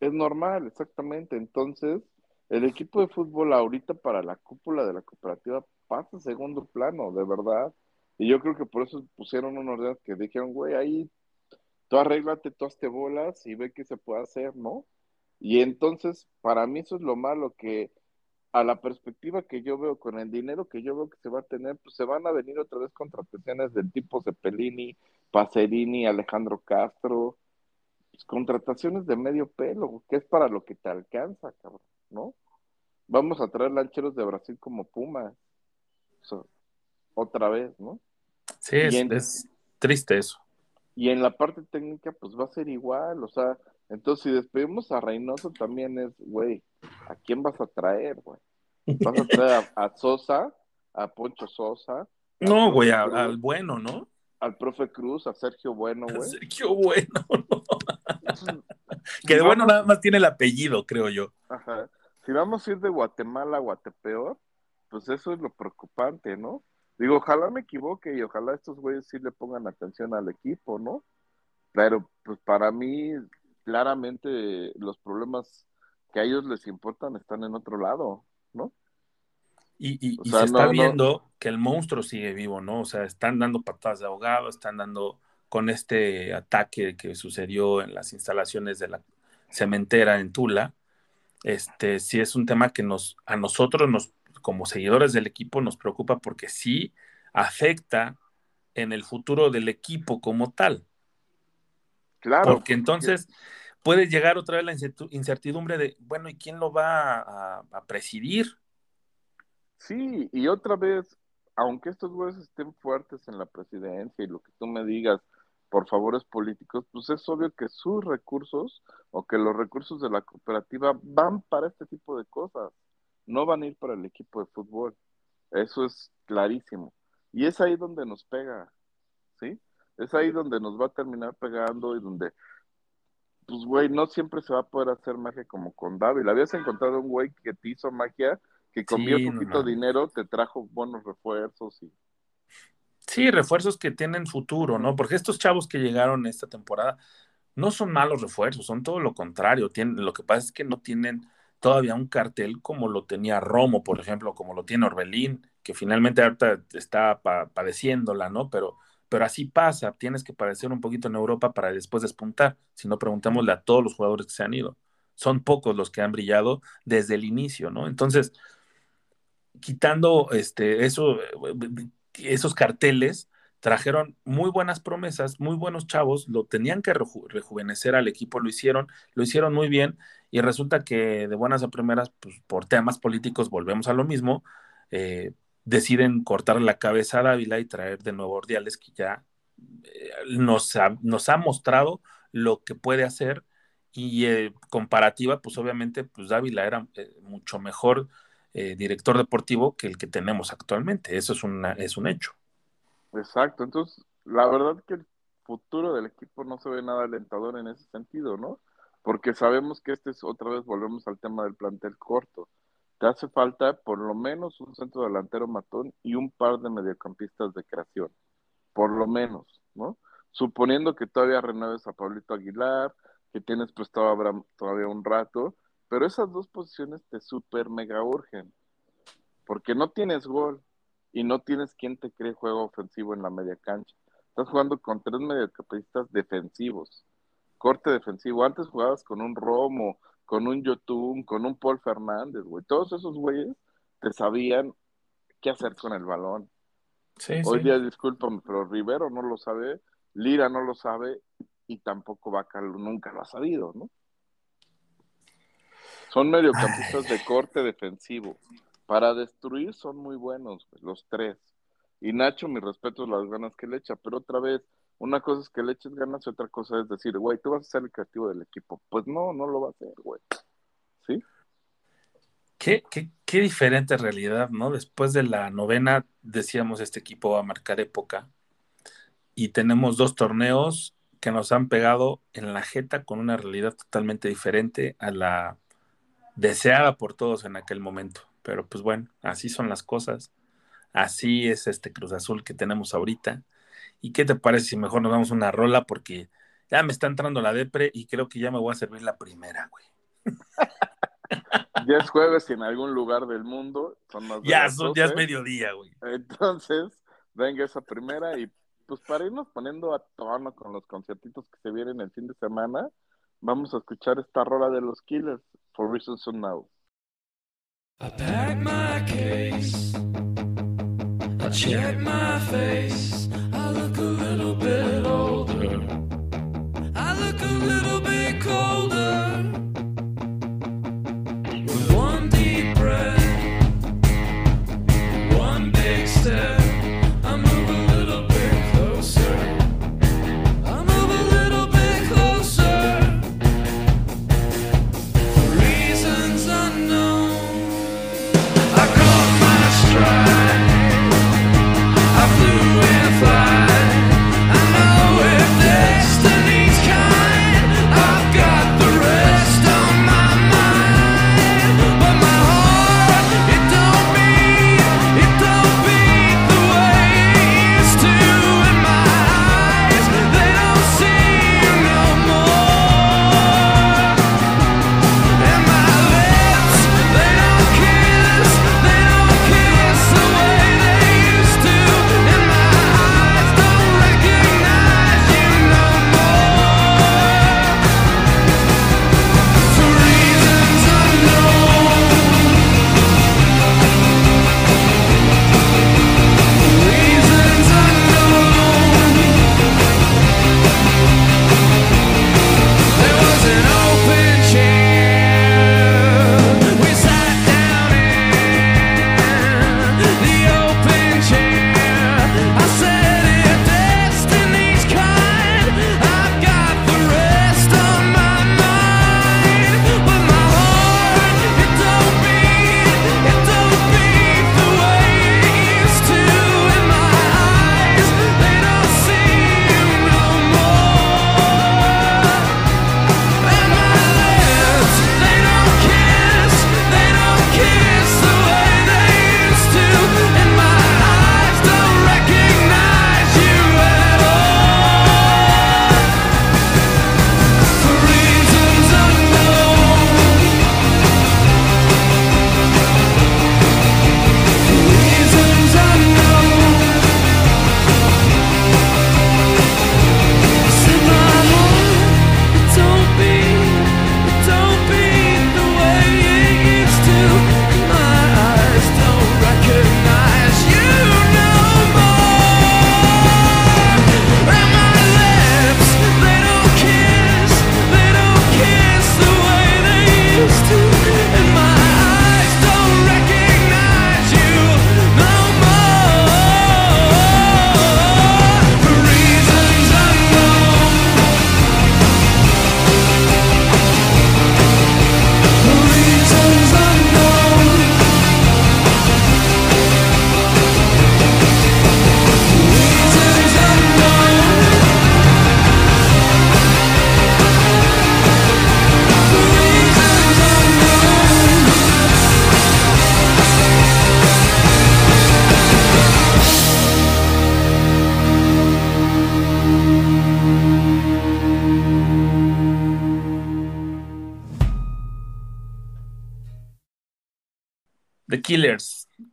Es normal, exactamente. Entonces, el equipo de fútbol ahorita para la cúpula de la cooperativa pasa a segundo plano, de verdad. Y yo creo que por eso pusieron unos días que dijeron, güey, ahí tú arréglate, tú hazte bolas y ve qué se puede hacer, ¿no? Y entonces, para mí eso es lo malo, que a la perspectiva que yo veo, con el dinero que yo veo que se va a tener, pues se van a venir otra vez contrataciones del tipo Cepelini, Pacerini, Alejandro Castro, pues, contrataciones de medio pelo, que es para lo que te alcanza, cabrón, ¿no? Vamos a traer lancheros de Brasil como Pumas, o sea, otra vez, ¿no? Sí, es, Y en- es triste eso. Y en la parte técnica, pues va a ser igual, o sea, entonces si despedimos a Reynoso también es, güey, ¿a quién vas a traer, güey? ¿Vas a traer a, *laughs* a Sosa, a Poncho Sosa, No, güey, al bueno, ¿no? al profe Cruz, a Sergio Bueno, güey? Sergio Bueno, *laughs* ¿no? Entonces, Que de bueno nada más tiene el apellido, creo yo. Ajá. Si vamos a ir de Guatemala a Guatepeor, pues eso es lo preocupante, ¿no? Digo, ojalá me equivoque y ojalá estos güeyes sí le pongan atención al equipo, ¿no? Pero pues para mí, claramente los problemas que a ellos les importan están en otro lado, ¿no? Y, y- O y sea, se está no, no. viendo que el monstruo sigue vivo, ¿no? O sea, están dando patadas de ahogado, están dando con este ataque que sucedió en las instalaciones de la cementera en Tula. Este sí es un tema que nos, a nosotros, nos, como seguidores del equipo, nos preocupa porque sí afecta en el futuro del equipo como tal. Claro. Porque entonces puede llegar otra vez la incertidumbre de, bueno, ¿y quién lo va a, a presidir? Sí, y otra vez, aunque estos güeyes estén fuertes en la presidencia y lo que tú me digas por favores políticos, pues es obvio que sus recursos o que los recursos de la cooperativa van para este tipo de cosas, no van a ir para el equipo de fútbol. Eso es clarísimo. Y es ahí donde nos pega, ¿sí? Es ahí donde nos va a terminar pegando y donde, pues, güey, no siempre se va a poder hacer magia como con David. Habías encontrado un güey que te hizo magia que con Sí, no poquito dinero te trajo buenos refuerzos y Sí, refuerzos que tienen futuro, ¿no? Porque estos chavos que llegaron esta temporada no son malos refuerzos, son todo lo contrario. Tienen, lo que pasa es que no tienen todavía un cartel como lo tenía Romo, por ejemplo, como lo tiene Orbelín, que finalmente ahorita está pa- padeciéndola, ¿no? Pero, pero así pasa, tienes que padecer un poquito en Europa para después despuntar. Si no, preguntémosle a todos los jugadores que se han ido. Son pocos los que han brillado desde el inicio, ¿no? Entonces, quitando este, eso, eh, esos carteles, trajeron muy buenas promesas, muy buenos chavos, lo tenían que reju- rejuvenecer al equipo, lo hicieron, lo hicieron muy bien y resulta que de buenas a primeras, pues por temas políticos volvemos a lo mismo, eh, deciden cortar la cabeza a Dávila y traer de nuevo Ordiales que ya eh, nos, ha, mostrado lo que puede hacer y eh, comparativa, pues obviamente, pues Dávila era eh, mucho mejor director deportivo que el que tenemos actualmente. Eso es un hecho. Exacto, entonces la verdad que el futuro del equipo no se ve nada alentador en ese sentido, ¿no? Porque sabemos que este es otra vez volvemos al tema del plantel corto. Te hace falta por lo menos un centro delantero matón y un par de mediocampistas de creación, por lo menos, ¿no? Suponiendo que todavía renueves a Pablito Aguilar, que tienes prestado Abraham todavía un rato, pero esas dos posiciones te super mega urgen, porque no tienes gol y no tienes quien te cree juego ofensivo en la media cancha. Estás jugando con tres mediocampistas defensivos, corte defensivo. Antes jugabas con un Romo, con un Yotun, con un Paul Fernández, güey. Todos esos güeyes te sabían qué hacer con el balón. Sí, Hoy sí. día, discúlpame, pero Rivero no lo sabe, Lira no lo sabe y tampoco Vaca nunca lo ha sabido, ¿no? Son mediocampistas de corte defensivo. Para destruir son muy buenos, los tres. Y Nacho, mi respeto, las ganas que le echa, pero otra vez, una cosa es que le eches ganas y otra cosa es decir, güey, tú vas a ser el creativo del equipo. Pues no, no lo va a hacer, güey. ¿Sí? Qué, qué, qué diferente realidad, ¿no? Después de la novena, decíamos, este equipo va a marcar época. Y tenemos dos torneos que nos han pegado en la jeta con una realidad totalmente diferente a la deseada por todos en aquel momento. Pero pues bueno, así son las cosas. Así es este Cruz Azul que tenemos ahorita. ¿Y qué te parece si mejor nos damos una rola? Porque ya me está entrando la depre y creo que ya me voy a servir la primera, güey. Ya es jueves y en algún lugar del mundo son más Ya, las son- ya es 12. mediodía, güey. Entonces, venga esa primera y pues para irnos poniendo a tono con los conciertitos que se vienen el fin de semana, vamos a escuchar esta rola de los Killers, For Reasons Unknown. I pack my case. I check my face. I look a little bit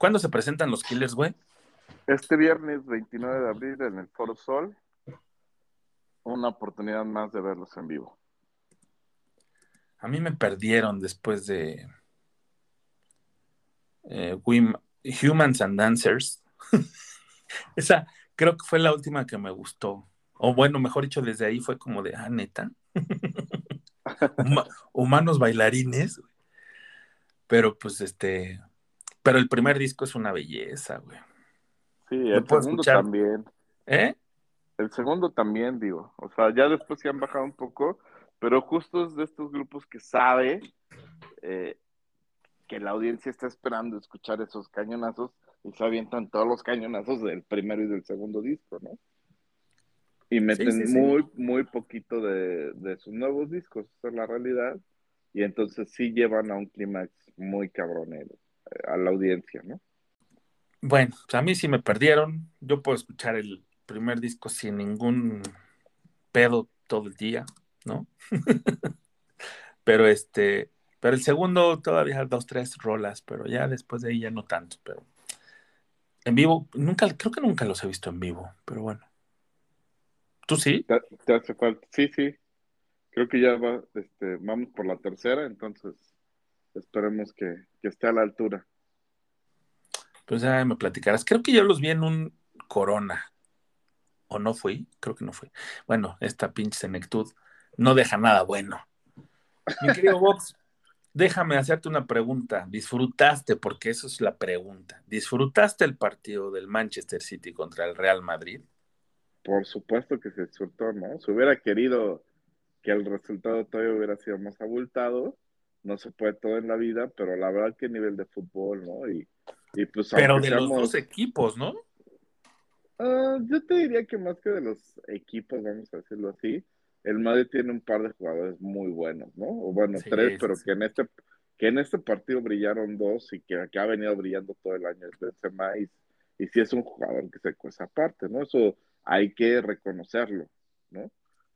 ¿Cuándo se presentan los Killers, güey? Este viernes 29 de abril en el Foro Sol, una oportunidad más de verlos en vivo. A mí me perdieron después de eh, Humans and Dancers. *laughs* Esa creo que fue la última que me gustó. O bueno, mejor dicho, desde ahí fue como de, ah, neta. *laughs* Huma- humanos bailarines. Pero pues este, pero el primer disco es una belleza, güey. Sí, el segundo escuchar. también. ¿Eh? El segundo también, digo. O sea, ya después se han bajado un poco, pero justo es de estos grupos que sabe eh, que la audiencia está esperando escuchar esos cañonazos y se avientan todos los cañonazos del primero y del segundo disco, ¿no? Y meten sí, sí. muy, muy poquito de, de sus nuevos discos, esa es la realidad. Y entonces sí llevan a un clímax muy cabronero a la audiencia, ¿no? Bueno, pues a mí sí me perdieron. Yo puedo escuchar el primer disco sin ningún pedo todo el día, ¿no? *laughs* pero este, pero el segundo todavía dos, tres rolas, pero ya después de ahí ya no tanto, pero en vivo, nunca, creo que nunca los he visto en vivo, pero bueno. ¿Tú sí? Te, te hace falta. Sí, sí. Creo que ya va, este, vamos por la tercera, entonces esperemos que, que esté a la altura. Pues ya me platicarás. Creo que yo los vi en un Corona. ¿O no fui? Creo que no fui. Bueno, esta pinche senectud no deja nada bueno. Mi querido *laughs* Vox, déjame hacerte una pregunta. ¿Disfrutaste? Porque eso es la pregunta. ¿Disfrutaste el partido del Manchester City contra el Real Madrid? Por supuesto que se disfrutó, ¿no? Se hubiera querido que el resultado todavía hubiera sido más abultado. No se puede todo en la vida, pero la verdad que nivel de fútbol, ¿no? Y, y pues Pero de los seamos- dos equipos, ¿no? Ah, yo te diría que más que de los equipos, vamos a decirlo así, el Madrid tiene un par de jugadores muy buenos, ¿no? O bueno, Sí, tres, pero sí. que en este que en este partido brillaron dos y que, que ha venido brillando todo el año es Benzema y, y sí es un jugador que se cuesta aparte, ¿no? Eso hay que reconocerlo, ¿no?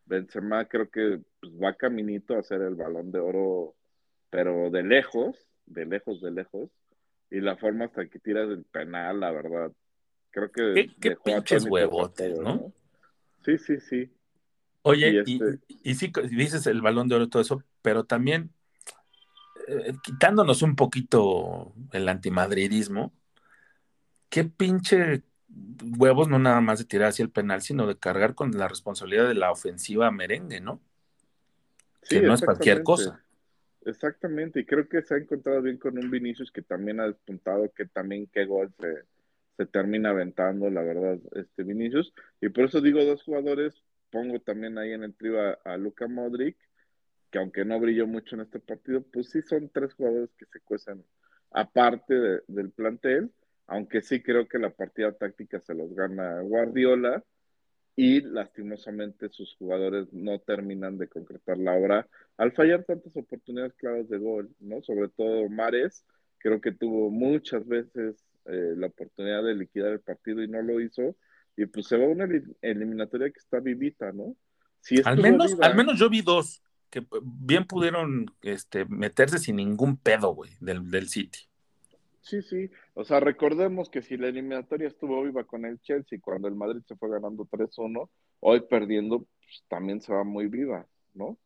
Benzema creo que pues, va caminito a ser el balón de oro, pero de lejos, de lejos, de lejos, y la forma hasta que tiras el penal, la verdad, creo que Qué- pinches huevotes, ¿no? Sí, sí, sí. Oye, Y y, este- y- y sí, dices el balón de oro y todo eso, pero también eh, quitándonos un poquito el antimadridismo, qué pinche huevos no nada más de tirar hacia el penal, sino de cargar con la responsabilidad de la ofensiva merengue, ¿no? Sí, que no es cualquier cosa. Exactamente, y creo que se ha encontrado bien con un Vinicius que también ha despuntado, que también qué gol se, se termina aventando, la verdad, este Vinicius. Y por eso digo dos jugadores, pongo también ahí en el trío a, a Luka Modric, que aunque no brilló mucho en este partido, pues sí son tres jugadores que se cuecen aparte de- del plantel, aunque sí creo que la partida táctica se los gana Guardiola y lastimosamente sus jugadores no terminan de concretar la obra al fallar tantas oportunidades claras de gol, ¿no? Sobre todo Mares, creo que tuvo muchas veces eh, la oportunidad de liquidar el partido y no lo hizo, y pues se va a una eli- eliminatoria que está vivita, ¿no? Si Al menos, viva- al menos yo vi dos que bien pudieron este, meterse sin ningún pedo, güey, del, del City. Sí, sí. O sea, recordemos que si la eliminatoria estuvo viva con el Chelsea cuando el Madrid se fue ganando 3-1, hoy perdiendo, pues, también se va muy viva, ¿no?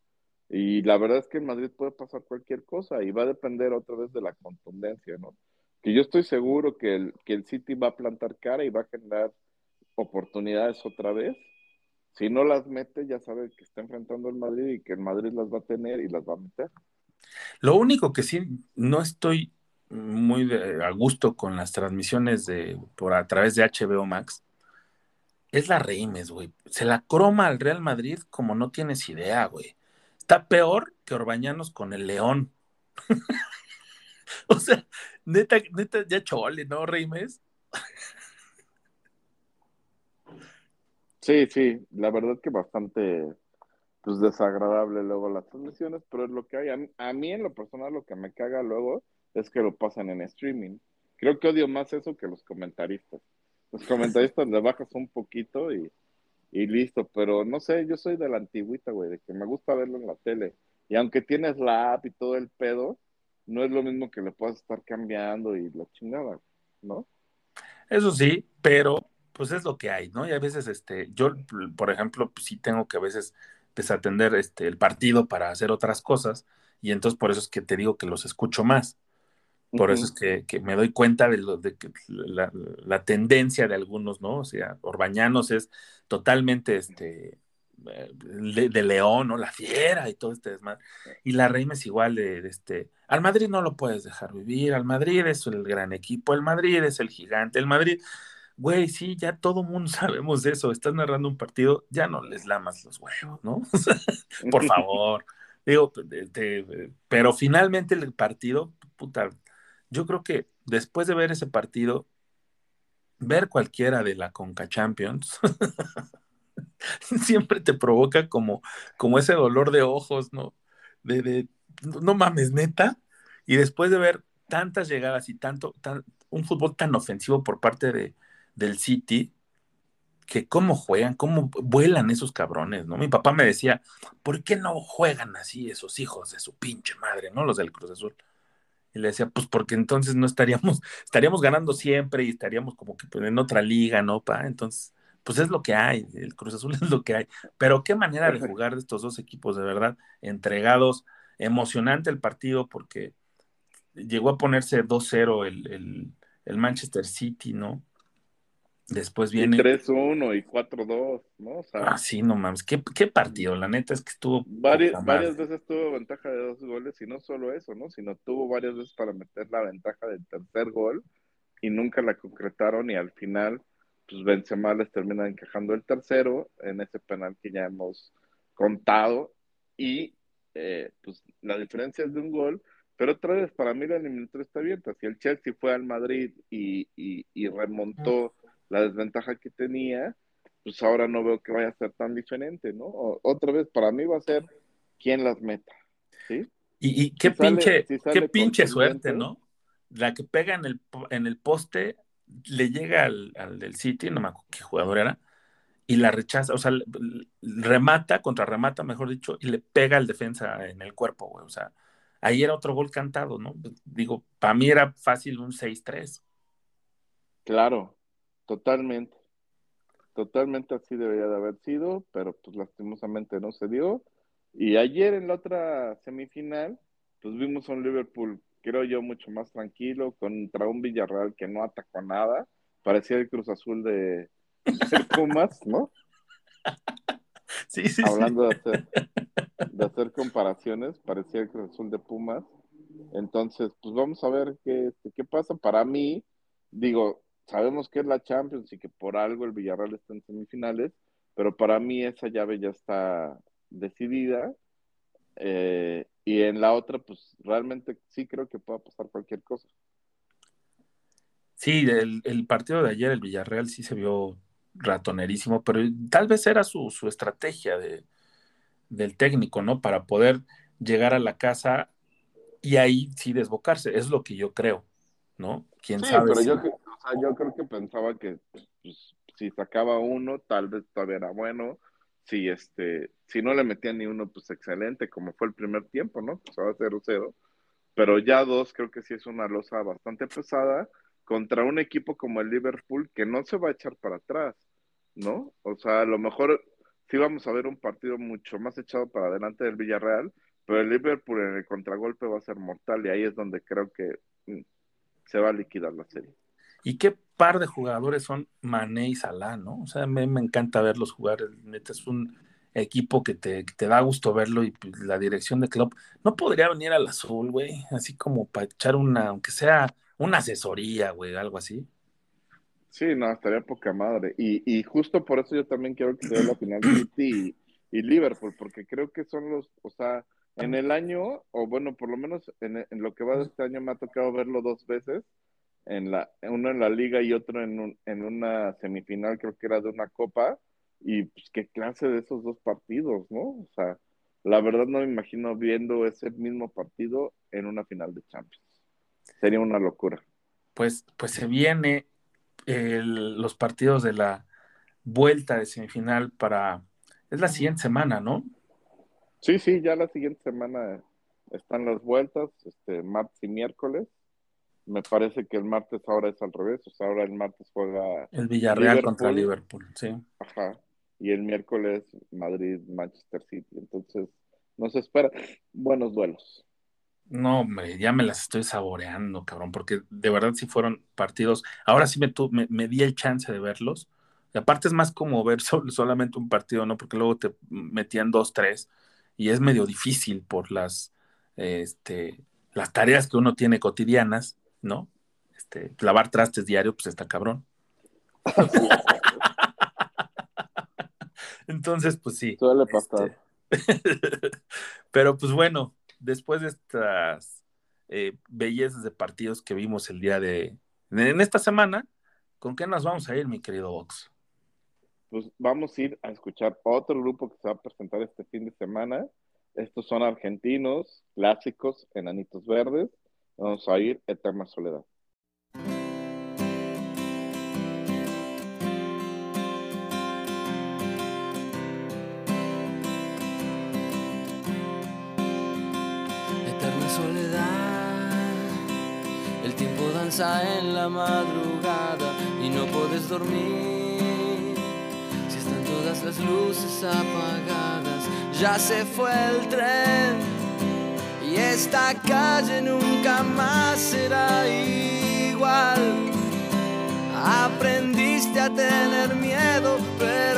Y la verdad es que en Madrid puede pasar cualquier cosa y va a depender otra vez de la contundencia, ¿no? Que yo estoy seguro que el, que el City va a plantar cara y va a generar oportunidades otra vez. Si no las mete, ya sabe que está enfrentando el Madrid y que el Madrid las va a tener y las va a meter. Lo único que sí no estoy muy de- a gusto con las transmisiones de por a través de HBO Max es la Reimes, güey. Se la croma al Real Madrid como no tienes idea, güey. Está peor que Orbañanos con el León. *laughs* o sea, neta, neta, ya chole, ¿no, Reimes? Sí, sí, la verdad que bastante pues desagradable luego las transmisiones, pero es lo que hay. A, mí- a mí en lo personal lo que me caga luego es que lo pasan en streaming. Creo que odio más eso que los comentaristas. Los comentaristas le bajas un poquito y, y listo, pero no sé, yo soy de la antigüita, güey, de que me gusta verlo en la tele. Y aunque tienes la app y todo el pedo, no es lo mismo que le puedas estar cambiando y la chingada, ¿no? Eso sí, pero pues es lo que hay, ¿no? Y a veces, este, yo, por ejemplo, pues sí tengo que a veces desatender este, el partido para hacer otras cosas, y entonces por eso es que te digo que los escucho más. Por eso es que, que me doy cuenta de, lo, de que la, la tendencia de algunos, ¿no? O sea, Orbañanos es totalmente este eh, de, de León, ¿no? La fiera y todo este desmadre. Y la Reina es igual de, de este. Al Madrid no lo puedes dejar vivir, al Madrid es el gran equipo, el Madrid es el gigante, el Madrid. Güey, sí, ya todo mundo *laughs* sabemos de eso. Estás narrando un partido, ya no les lamas los huevos, ¿no? *laughs* Por *laughs* favor. Digo, de- pero finalmente el partido, puta, yo creo que después de ver ese partido, ver cualquiera de la Conca Champions, *laughs* siempre te provoca como, como ese dolor de ojos, ¿no? De, no mames, neta. Y después de ver tantas llegadas y tanto, tan, un fútbol tan ofensivo por parte de, del City, que cómo juegan, cómo vuelan esos cabrones, ¿no? Mi papá me decía, ¿por qué no juegan así esos hijos de su pinche madre, ¿no? Los del Cruz Azul. Y le decía, pues porque entonces no estaríamos, *laughs* estaríamos ganando siempre y estaríamos como que pues, en otra liga, ¿no, pa? Entonces, pues es lo que hay, el Cruz Azul *laughs* es lo que hay. Pero qué manera de jugar de estos dos equipos, de verdad, entregados, emocionante el partido porque llegó a ponerse 2-0 el, el, el Manchester City, ¿no? Después viene. Y 3-1 y 4-2, ¿no? O sea, Ah, sí, no mames. ¿Qué, qué partido? La neta es que estuvo. varias, varias veces tuvo ventaja de dos goles y no solo eso, ¿no? Sino tuvo varias veces para meter la ventaja del tercer gol y nunca la concretaron y al final, pues Benzema les termina encajando el tercero en ese penal que ya hemos contado y eh, pues la diferencia es de un gol, pero otra vez para mí la eliminatoria está abierta. Si el Chelsea fue al Madrid y, y, y remontó la desventaja que tenía, pues ahora no veo que vaya a ser tan diferente, ¿no? O- otra vez, para mí va a ser quién las meta, ¿sí? Y, y qué Si sale- pinche, si qué pinche suerte, ¿no? La que pega en el, en el poste, le llega al, al del City, no me acuerdo qué jugador era, y la rechaza, o sea, remata, contrarremata, mejor dicho, y le pega al defensa en el cuerpo, güey. O sea, ahí era otro gol cantado, ¿no? Digo, para mí era fácil un 6-3. Claro, totalmente. Totalmente así debería de haber sido, pero pues lastimosamente no se dio. Y ayer en la otra semifinal, pues vimos a un Liverpool, creo yo, mucho más tranquilo, contra un Villarreal que no atacó nada. Parecía el Cruz Azul de, de *laughs* Pumas, ¿no? Sí, sí, sí. Hablando de hacer, *laughs* de hacer comparaciones, parecía el Cruz Azul de Pumas. Entonces, pues vamos a ver qué, este, qué pasa. Para mí, digo, sabemos que es la Champions y que por algo el Villarreal está en semifinales, pero para mí esa llave ya está decidida. Eh, y en la otra, pues realmente sí creo que pueda pasar cualquier cosa. Sí, el, el partido de ayer, el Villarreal, sí se vio ratonerísimo, pero tal vez era su, su estrategia de, del técnico, ¿no? Para poder llegar a la casa y ahí sí desbocarse. Es lo que yo creo, ¿no? ¿Quién Sí, sabe? pero si- yo, sea, yo creo que pensaba que pues, si sacaba uno, tal vez todavía era bueno. Si este, si no le metían ni uno, pues excelente, como fue el primer tiempo, ¿no? Pues ahora 0-0. Pero ya dos, creo que sí es una losa bastante pesada contra un equipo como el Liverpool que no se va a echar para atrás, ¿no? O sea, a lo mejor sí vamos a ver un partido mucho más echado para adelante del Villarreal, pero el Liverpool en el contragolpe va a ser mortal y ahí es donde creo que mm, se va a liquidar la serie. ¿Y qué par de jugadores son Mané y Salah, ¿no? O sea, me, me encanta verlos jugar. Neta, es un equipo que te, que te da gusto verlo y pues, la dirección de Klopp no podría venir al azul, güey, así como para echar una, aunque sea una asesoría, güey, algo así. Sí, no, estaría poca madre. Y, y justo por eso yo también quiero que sea la final City y, y Liverpool, porque creo que son los, o sea, en el año, o bueno, por lo menos en, en lo que va de este año me ha tocado verlo dos veces, en la, uno en la liga y otro en, un, en una semifinal, creo que era de una copa, y pues qué clase de esos dos partidos, ¿no? O sea, la verdad no me imagino viendo ese mismo partido en una final de Champions. Sería una locura. Pues, pues se viene el- los partidos de la vuelta de semifinal para, es la siguiente semana, ¿no? Sí, sí, ya la siguiente semana están las vueltas, este, martes y miércoles. Me parece que el martes ahora es al revés, o sea, ahora el martes juega, El Villarreal Liverpool. contra Liverpool, sí. ajá, y el miércoles Madrid, Manchester City. Entonces, nos espera buenos duelos. No, hombre, ya me las estoy saboreando, cabrón, porque de verdad sí fueron partidos. Ahora sí me, tu- me, me di el chance de verlos. Y aparte es más como ver sol- solamente un partido, ¿no? Porque luego te metían dos, tres, y es medio difícil por las, este, las tareas que uno tiene cotidianas, ¿no? Este, lavar trastes diario, pues está cabrón. *laughs* Entonces, pues sí. Suele pasar. Este, *laughs* Pero pues bueno, después de estas eh, bellezas de partidos que vimos el día de... En esta semana, ¿con qué nos vamos a ir, mi querido Vox? Pues vamos a ir a escuchar otro grupo que se va a presentar este fin de semana. Estos son argentinos, clásicos, enanitos verdes. Vamos a ir Eterna Soledad. Eterna soledad, el tiempo danza en la madrugada y no puedes dormir. Si están todas las luces apagadas, ya se fue el tren y esta calle nunca más será igual. Aprendiste a tener miedo, pero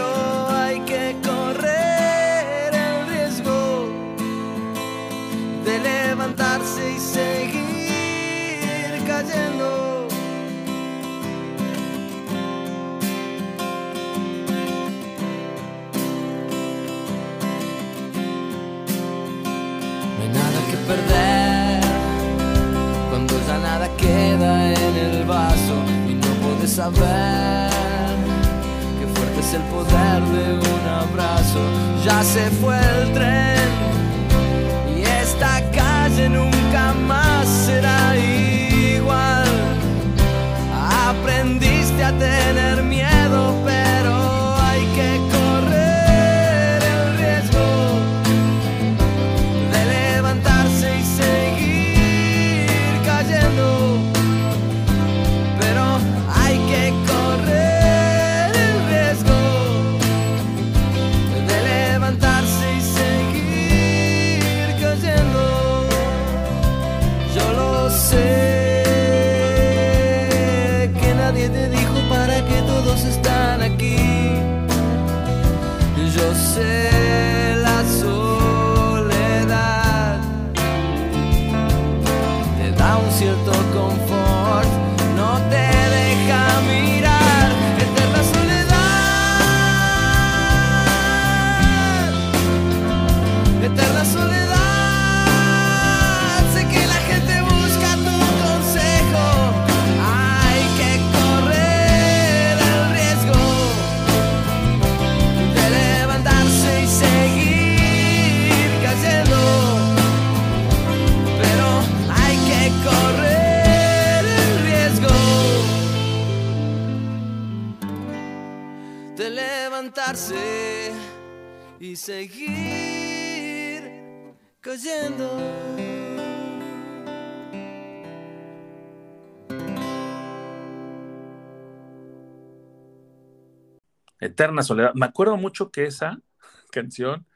Eterna Soledad. Me acuerdo mucho que esa *laughs* canción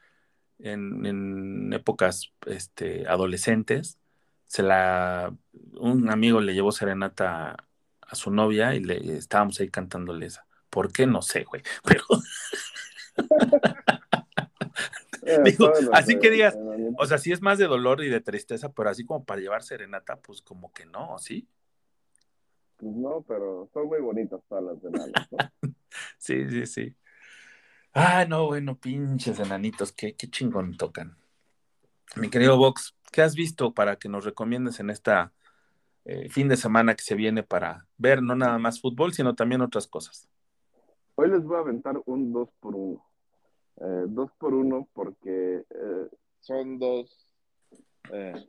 en, en épocas este, adolescentes, se la, un amigo le llevó serenata a, a su novia y le estábamos ahí cantándole esa. ¿Por qué? No sé, güey. *laughs* Pero Eh, Digo, así que digas, entrenamientos. O sea, sí es más de dolor y de tristeza, pero así como para llevar serenata, pues como que no, ¿sí? Pues no, pero son muy bonitas todas las de Lalo, ¿no? *laughs* Sí, sí, sí. Ah, no, bueno, pinches enanitos, qué, qué chingón tocan. Mi querido Vox, ¿qué has visto para que nos recomiendes en esta eh, fin de semana que se viene para ver no nada más fútbol, sino también otras cosas? Hoy les voy a aventar un 2 por 1 Eh, dos por uno porque eh, son dos eh,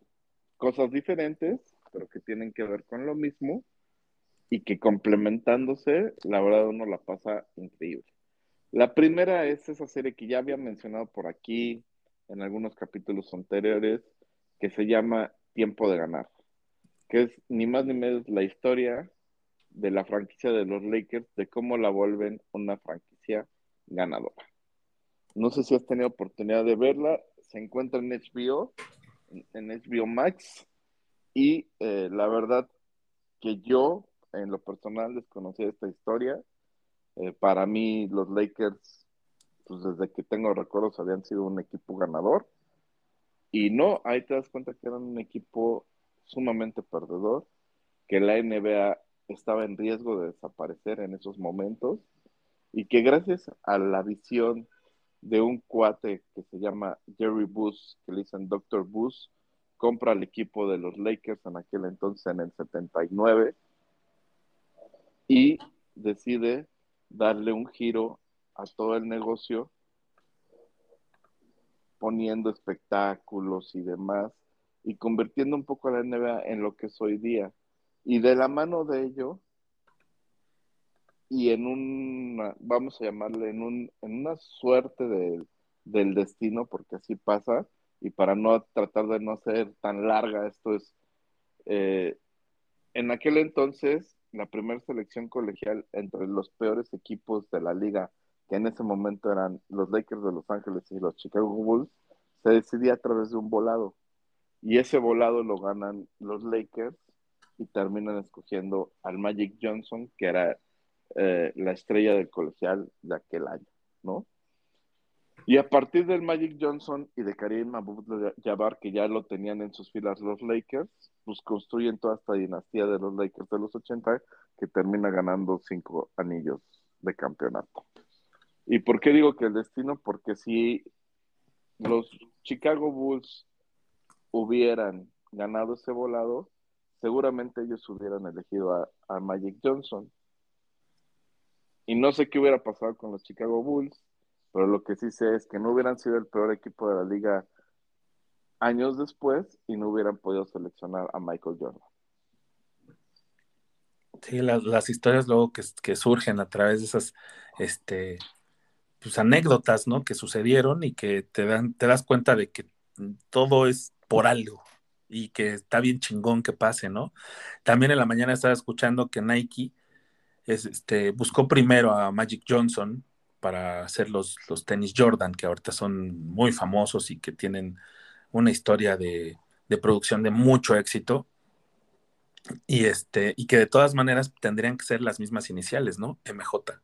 cosas diferentes, pero que tienen que ver con lo mismo y que complementándose, la verdad uno la pasa increíble. La primera es esa serie que ya había mencionado por aquí en algunos capítulos anteriores, que se llama Tiempo de Ganar, que es ni más ni menos la historia de la franquicia de los Lakers, de cómo la vuelven una franquicia ganadora. No sé si has tenido oportunidad de verla, se encuentra en HBO, en HBO Max, y eh, la verdad que yo, en lo personal, desconocía esta historia. Eh, para mí, los Lakers, pues desde que tengo recuerdos, habían sido un equipo ganador. Y no, ahí te das cuenta que eran un equipo sumamente perdedor, que la NBA estaba en riesgo de desaparecer en esos momentos y que gracias a la visión de un cuate que se llama Jerry Buss, que le dicen Dr. Buss, compra el equipo de los Lakers en aquel entonces, en el 79, y decide darle un giro a todo el negocio, poniendo espectáculos y demás, y convirtiendo un poco a la NBA en lo que es hoy día. Y de la mano de ello, y en una, vamos a llamarle, en, un, en una suerte de, del destino, porque así pasa, y para no tratar de no ser tan larga, esto es, eh, en aquel entonces, la primera selección colegial entre los peores equipos de la liga, que en ese momento eran los Lakers de Los Ángeles y los Chicago Bulls, se decidía a través de un volado. Y ese volado lo ganan los Lakers y terminan escogiendo al Magic Johnson, que era eh, la estrella del colegial de aquel año, ¿no? Y a partir del Magic Johnson y de Karim Abdul-Jabbar, que ya lo tenían en sus filas los Lakers, pues construyen toda esta dinastía de los Lakers de los 80 que termina ganando cinco anillos de campeonato. ¿Y por qué digo que el destino? Porque si los Chicago Bulls hubieran ganado ese volado, seguramente ellos hubieran elegido a, a Magic Johnson. Y no sé qué hubiera pasado con los Chicago Bulls, pero lo que sí sé es que no hubieran sido el peor equipo de la liga años después y no hubieran podido seleccionar a Michael Jordan. Sí, las, las historias luego que, que, surgen a través de esas este, pues, anécdotas, ¿no? Que sucedieron y que te, dan, te das cuenta de que todo es por algo y que está bien chingón que pase, ¿no? También en la mañana estaba escuchando que Nike es, este, buscó primero a Magic Johnson para hacer los, los tenis Jordan, que ahorita son muy famosos y que tienen una historia de, de producción de mucho éxito. Y, este, y que de todas maneras tendrían que ser las mismas iniciales, ¿no? MJ.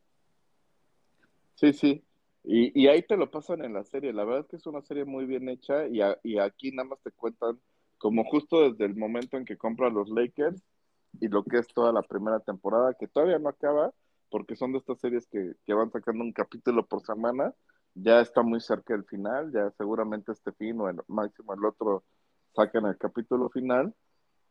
Sí, sí. Y, ahí te lo pasan en la serie. La verdad es que es una serie muy bien hecha y, a, y aquí nada más te cuentan como justo desde el momento en que compran los Lakers y lo que es toda la primera temporada, que todavía no acaba, porque son de estas series que, que van sacando un capítulo por semana, ya está muy cerca del final, ya seguramente este fin o el máximo el otro sacan el capítulo final,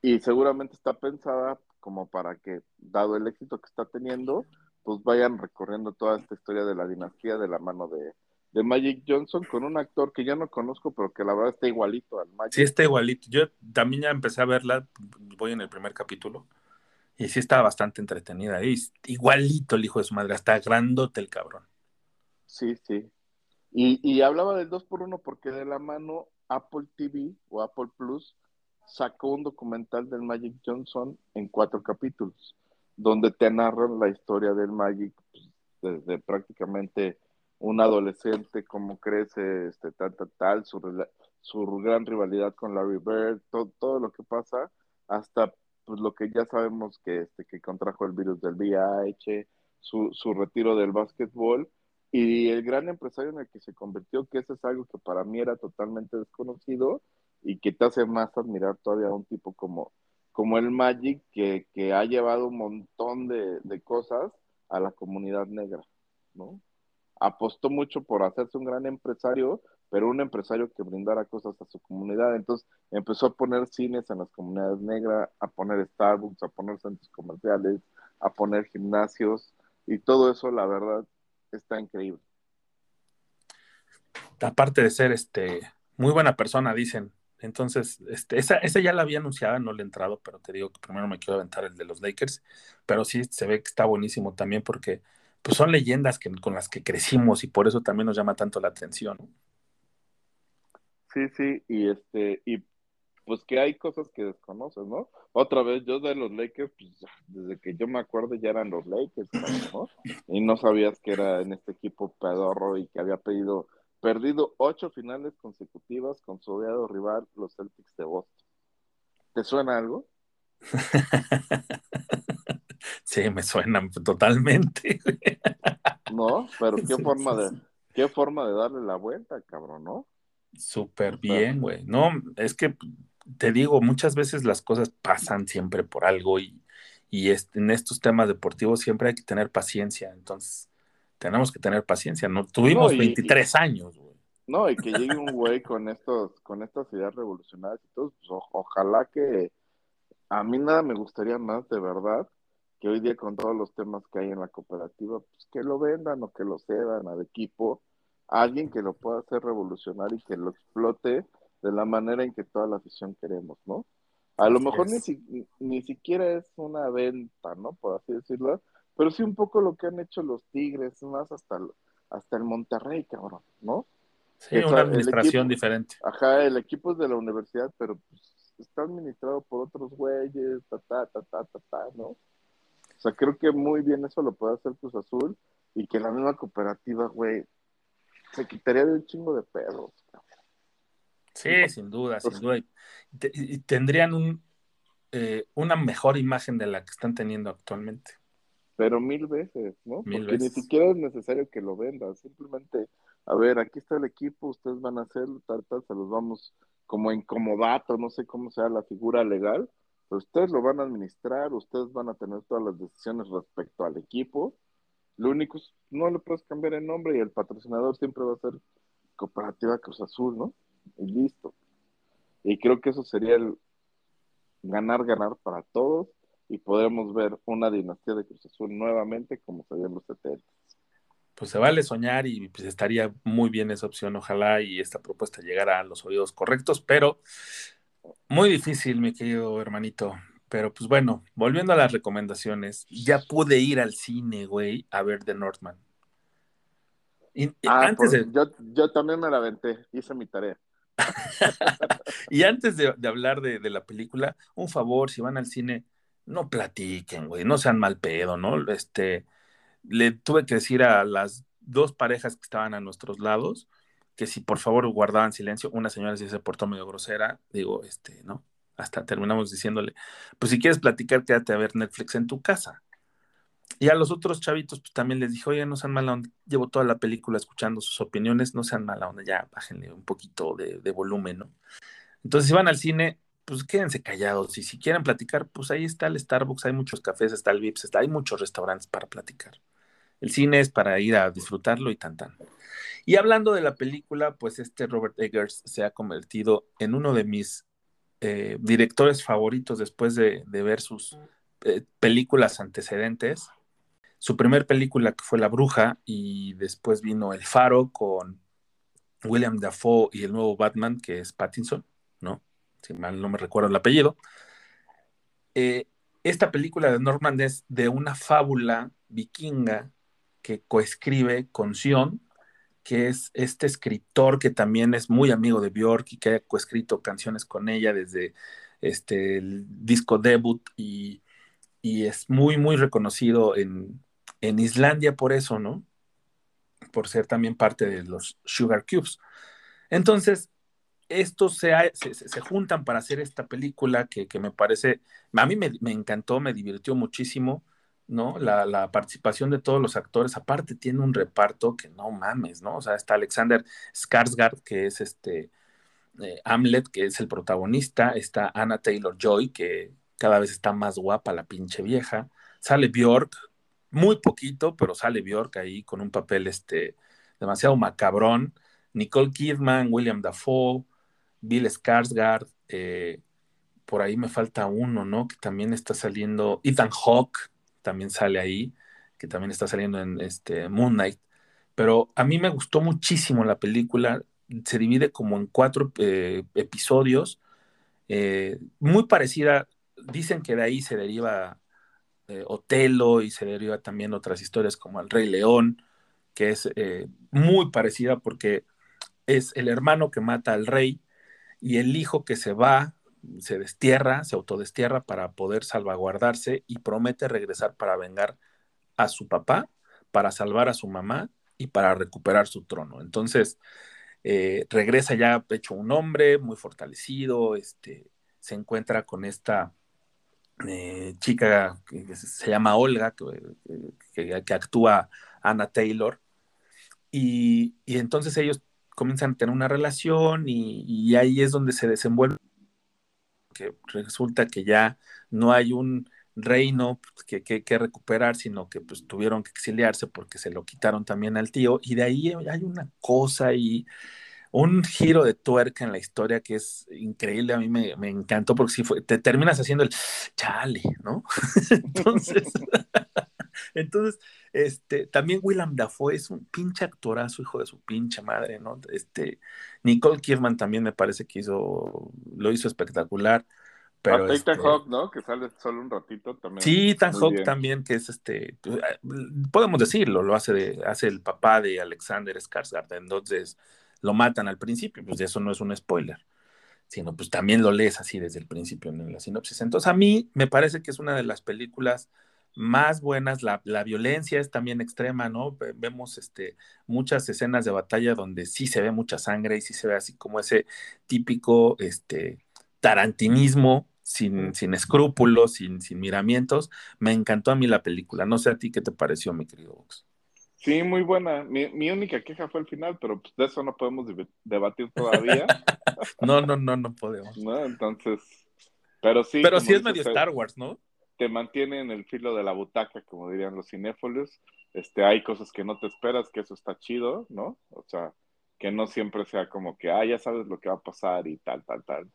y seguramente está pensada como para que, dado el éxito que está teniendo, pues vayan recorriendo toda esta historia de la dinastía de la mano de, de Magic Johnson con un actor que ya no conozco, pero que la verdad está igualito al Magic. Sí, está igualito. Yo también ya empecé a verla, voy en el primer capítulo, y sí está bastante entretenida. Y igualito el hijo de su madre, hasta grandote el cabrón. Sí, sí. Y, y hablaba del 2 por 1 porque de la mano Apple TV o Apple Plus sacó un documental del Magic Johnson en cuatro capítulos, donde te narran la historia del Magic pues, desde prácticamente un adolescente, cómo crece, este, tal, tal, tal, su, su gran rivalidad con Larry Bird, todo lo que pasa, hasta pues, lo que ya sabemos que, este, que contrajo el virus del VIH, su, su retiro del básquetbol y el gran empresario en el que se convirtió, que eso es algo que para mí era totalmente desconocido y que te hace más admirar todavía a un tipo como, como el Magic, que, que ha llevado un montón de, de cosas a la comunidad negra, ¿no? Apostó mucho por hacerse un gran empresario, pero un empresario que brindara cosas a su comunidad. Entonces empezó a poner cines en las comunidades negras, a poner Starbucks, a poner centros comerciales, a poner gimnasios, y todo eso, la verdad, está increíble. Aparte de ser este muy buena persona, dicen. Entonces, este, esa, esa ya la había anunciada, no le he entrado, pero te digo que primero me quiero aventar el de los Lakers, pero sí se ve que está buenísimo también porque pues son leyendas que, con las que crecimos y por eso también nos llama tanto la atención. Sí, sí, y este, y pues que hay cosas que desconoces, ¿no? Otra vez, yo de los Lakers, pues desde que yo me acuerdo ya eran los Lakers, ¿no? Y no sabías que era en este equipo pedorro y que había pedido, perdido ocho finales consecutivas con su odiado rival, los Celtics de Boston. ¿Te suena algo? *laughs* Sí, me suena totalmente. No, pero qué *laughs* forma de, qué forma de darle la vuelta, cabrón, ¿no? Súper bien, güey. No, es que te digo, muchas veces las cosas pasan siempre por algo y, y en estos temas deportivos siempre hay que tener paciencia. Entonces, tenemos que tener paciencia. No tuvimos no, y, 23 y, años, güey. No, y que llegue un güey con estos, con estas ideas revolucionarias y todo, pues o, ojalá que a mí nada me gustaría más, de verdad, que hoy día con todos los temas que hay en la cooperativa, pues que lo vendan o que lo cedan al equipo, a alguien que lo pueda hacer revolucionar y que lo explote de la manera en que toda la afición queremos, ¿no? A lo mejor ni, si, ni siquiera es una venta, ¿no? Por así decirlo, pero sí un poco lo que han hecho los Tigres, más hasta el, hasta el Monterrey, cabrón, ¿no? Sí, una administración equipo, diferente. Ajá, el equipo es de la universidad, pero pues, está administrado por otros güeyes, ta, ta, ta, ta, ta, ta, ¿no? O sea, creo que muy bien eso lo puede hacer Cruz Azul y que la misma cooperativa, güey, se quitaría de un chingo de pedos. Sí, sin duda, sin duda. Y, te- y tendrían un, eh, una mejor imagen de la que están teniendo actualmente. Pero mil veces, ¿no? Mil Porque veces. ni siquiera es necesario que lo vendan, simplemente, a ver, aquí está el equipo, ustedes van a hacerlo, tal, tal, se los vamos como en comodato, no sé cómo sea la figura legal, ustedes lo van a administrar, ustedes van a tener todas las decisiones respecto al equipo. Lo único es, no le puedes cambiar el nombre y el patrocinador siempre va a ser Cooperativa Cruz Azul, ¿no? Y listo. Y creo que eso sería el ganar, ganar para todos y podremos ver una dinastía de Cruz Azul nuevamente como se en los 70. Pues se vale soñar y pues estaría muy bien esa opción, ojalá y esta propuesta llegara a los oídos correctos, pero muy difícil, mi querido hermanito. Pero pues bueno, volviendo a las recomendaciones, ya pude ir al cine, güey, a ver The Northman. Y, Ah, antes de, yo, yo también me la aventé, hice mi tarea. *laughs* Y antes de, de hablar de, de la película, un favor, si van al cine, no platiquen, güey, no sean mal pedo, ¿no? Este, le tuve que decir a las dos parejas que estaban a nuestros lados que si por favor guardaban silencio, una señora sí se portó medio grosera, digo, este, ¿no? Hasta terminamos diciéndole, pues si quieres platicar, quédate a ver Netflix en tu casa. Y a los otros chavitos, pues también les dije, oye, no sean mala onda, llevo toda la película escuchando sus opiniones, no sean mala onda, ya bájenle un poquito de, volumen, ¿no? Entonces, si van al cine, pues quédense callados. Y si quieren platicar, pues ahí está el Starbucks, hay muchos cafés, está el Vips, está, hay muchos restaurantes para platicar. El cine es para ir a disfrutarlo y tan tan. Y hablando de la película, pues este Robert Eggers se ha convertido en uno de mis eh, directores favoritos después de, ver sus eh, películas antecedentes. Su primer película que fue La Bruja y después vino El Faro con William Dafoe y el nuevo Batman que es Pattinson, ¿no? Si mal no me recuerdo el apellido. Eh, esta película de Norman es de una fábula vikinga que coescribe con Sion, que es este escritor que también es muy amigo de Björk y que ha coescrito canciones con ella desde este, el disco debut y, y es muy, muy reconocido en, en, Islandia por eso, ¿no? Por ser también parte de los Sugar Cubes. Entonces, estos se, se, se juntan para hacer esta película que, que me parece, a mí me, me, encantó, me divirtió muchísimo. ¿No? La, participación de todos los actores, aparte tiene un reparto que no mames, ¿no? O sea, está Alexander Skarsgård, que es este eh, Hamlet, que es el protagonista, está Anna Taylor Joy, que cada vez está más guapa la pinche vieja, sale Bjork, muy poquito, pero sale Bjork ahí con un papel este demasiado macabrón, Nicole Kidman, William Dafoe, Bill Skarsgård, eh, por ahí me falta uno, ¿no? Que también está saliendo, Ethan Hawke, también sale ahí, que también está saliendo en este Moon Knight. Pero a mí me gustó muchísimo la película, se divide como en cuatro eh, episodios, eh, muy parecida, dicen que de ahí se deriva eh, Otelo y se deriva también otras historias como El Rey León, que es muy parecida porque es el hermano que mata al rey y el hijo que se va se destierra, se autodestierra para poder salvaguardarse y promete regresar para vengar a su papá, para salvar a su mamá y para recuperar su trono. Entonces, eh, regresa ya hecho un hombre muy fortalecido, este, se encuentra con esta eh, chica que se llama Olga, que, que, actúa Anna Taylor, y, y, entonces ellos comienzan a tener una relación y, y ahí es donde se desenvuelve que resulta que ya no hay un reino que, que, recuperar, sino que pues tuvieron que exiliarse porque se lo quitaron también al tío, y de ahí hay una cosa y un giro de tuerca en la historia que es increíble, a mí me, me encantó porque si fue, te terminas haciendo el chale, ¿no? *laughs* entonces, *laughs* *laughs* entonces, este, también William Dafoe es un pinche actorazo, hijo de su pinche madre, ¿no? Este, Nicole Kidman también me parece que hizo, lo hizo espectacular. Pero ah, este, Hawk, ¿no? Que sale solo un ratito también. Sí, Ethan Hawk también, que es este, podemos decirlo, lo hace de, hace el papá de Alexander Skarsgård, entonces lo matan al principio, pues eso no es un spoiler. sino pues también lo lees así desde el principio en la sinopsis. Entonces a mí me parece que es una de las películas más buenas, la, la violencia es también extrema, ¿no? Ve- Vemos este, muchas escenas de batalla donde sí se ve mucha sangre y sí se ve así como ese típico este, tarantinismo sin, sin escrúpulos, sin, sin miramientos. Me encantó a mí la película. No sé a ti qué te pareció, mi querido Vox. Sí, muy buena. Mi, mi única queja fue el final, pero pues de eso no podemos deb- debatir todavía, *laughs* No, no, no, no podemos. *laughs* ¿no? Entonces, pero sí. Pero sí es dices, medio Star Wars, ¿no? Te mantiene en el filo de la butaca, como dirían los cinéfilos. Este, hay cosas que no te esperas, que eso está chido, ¿no? O sea, que no siempre sea como que, ah, ya sabes lo que va a pasar y tal, tal, tal.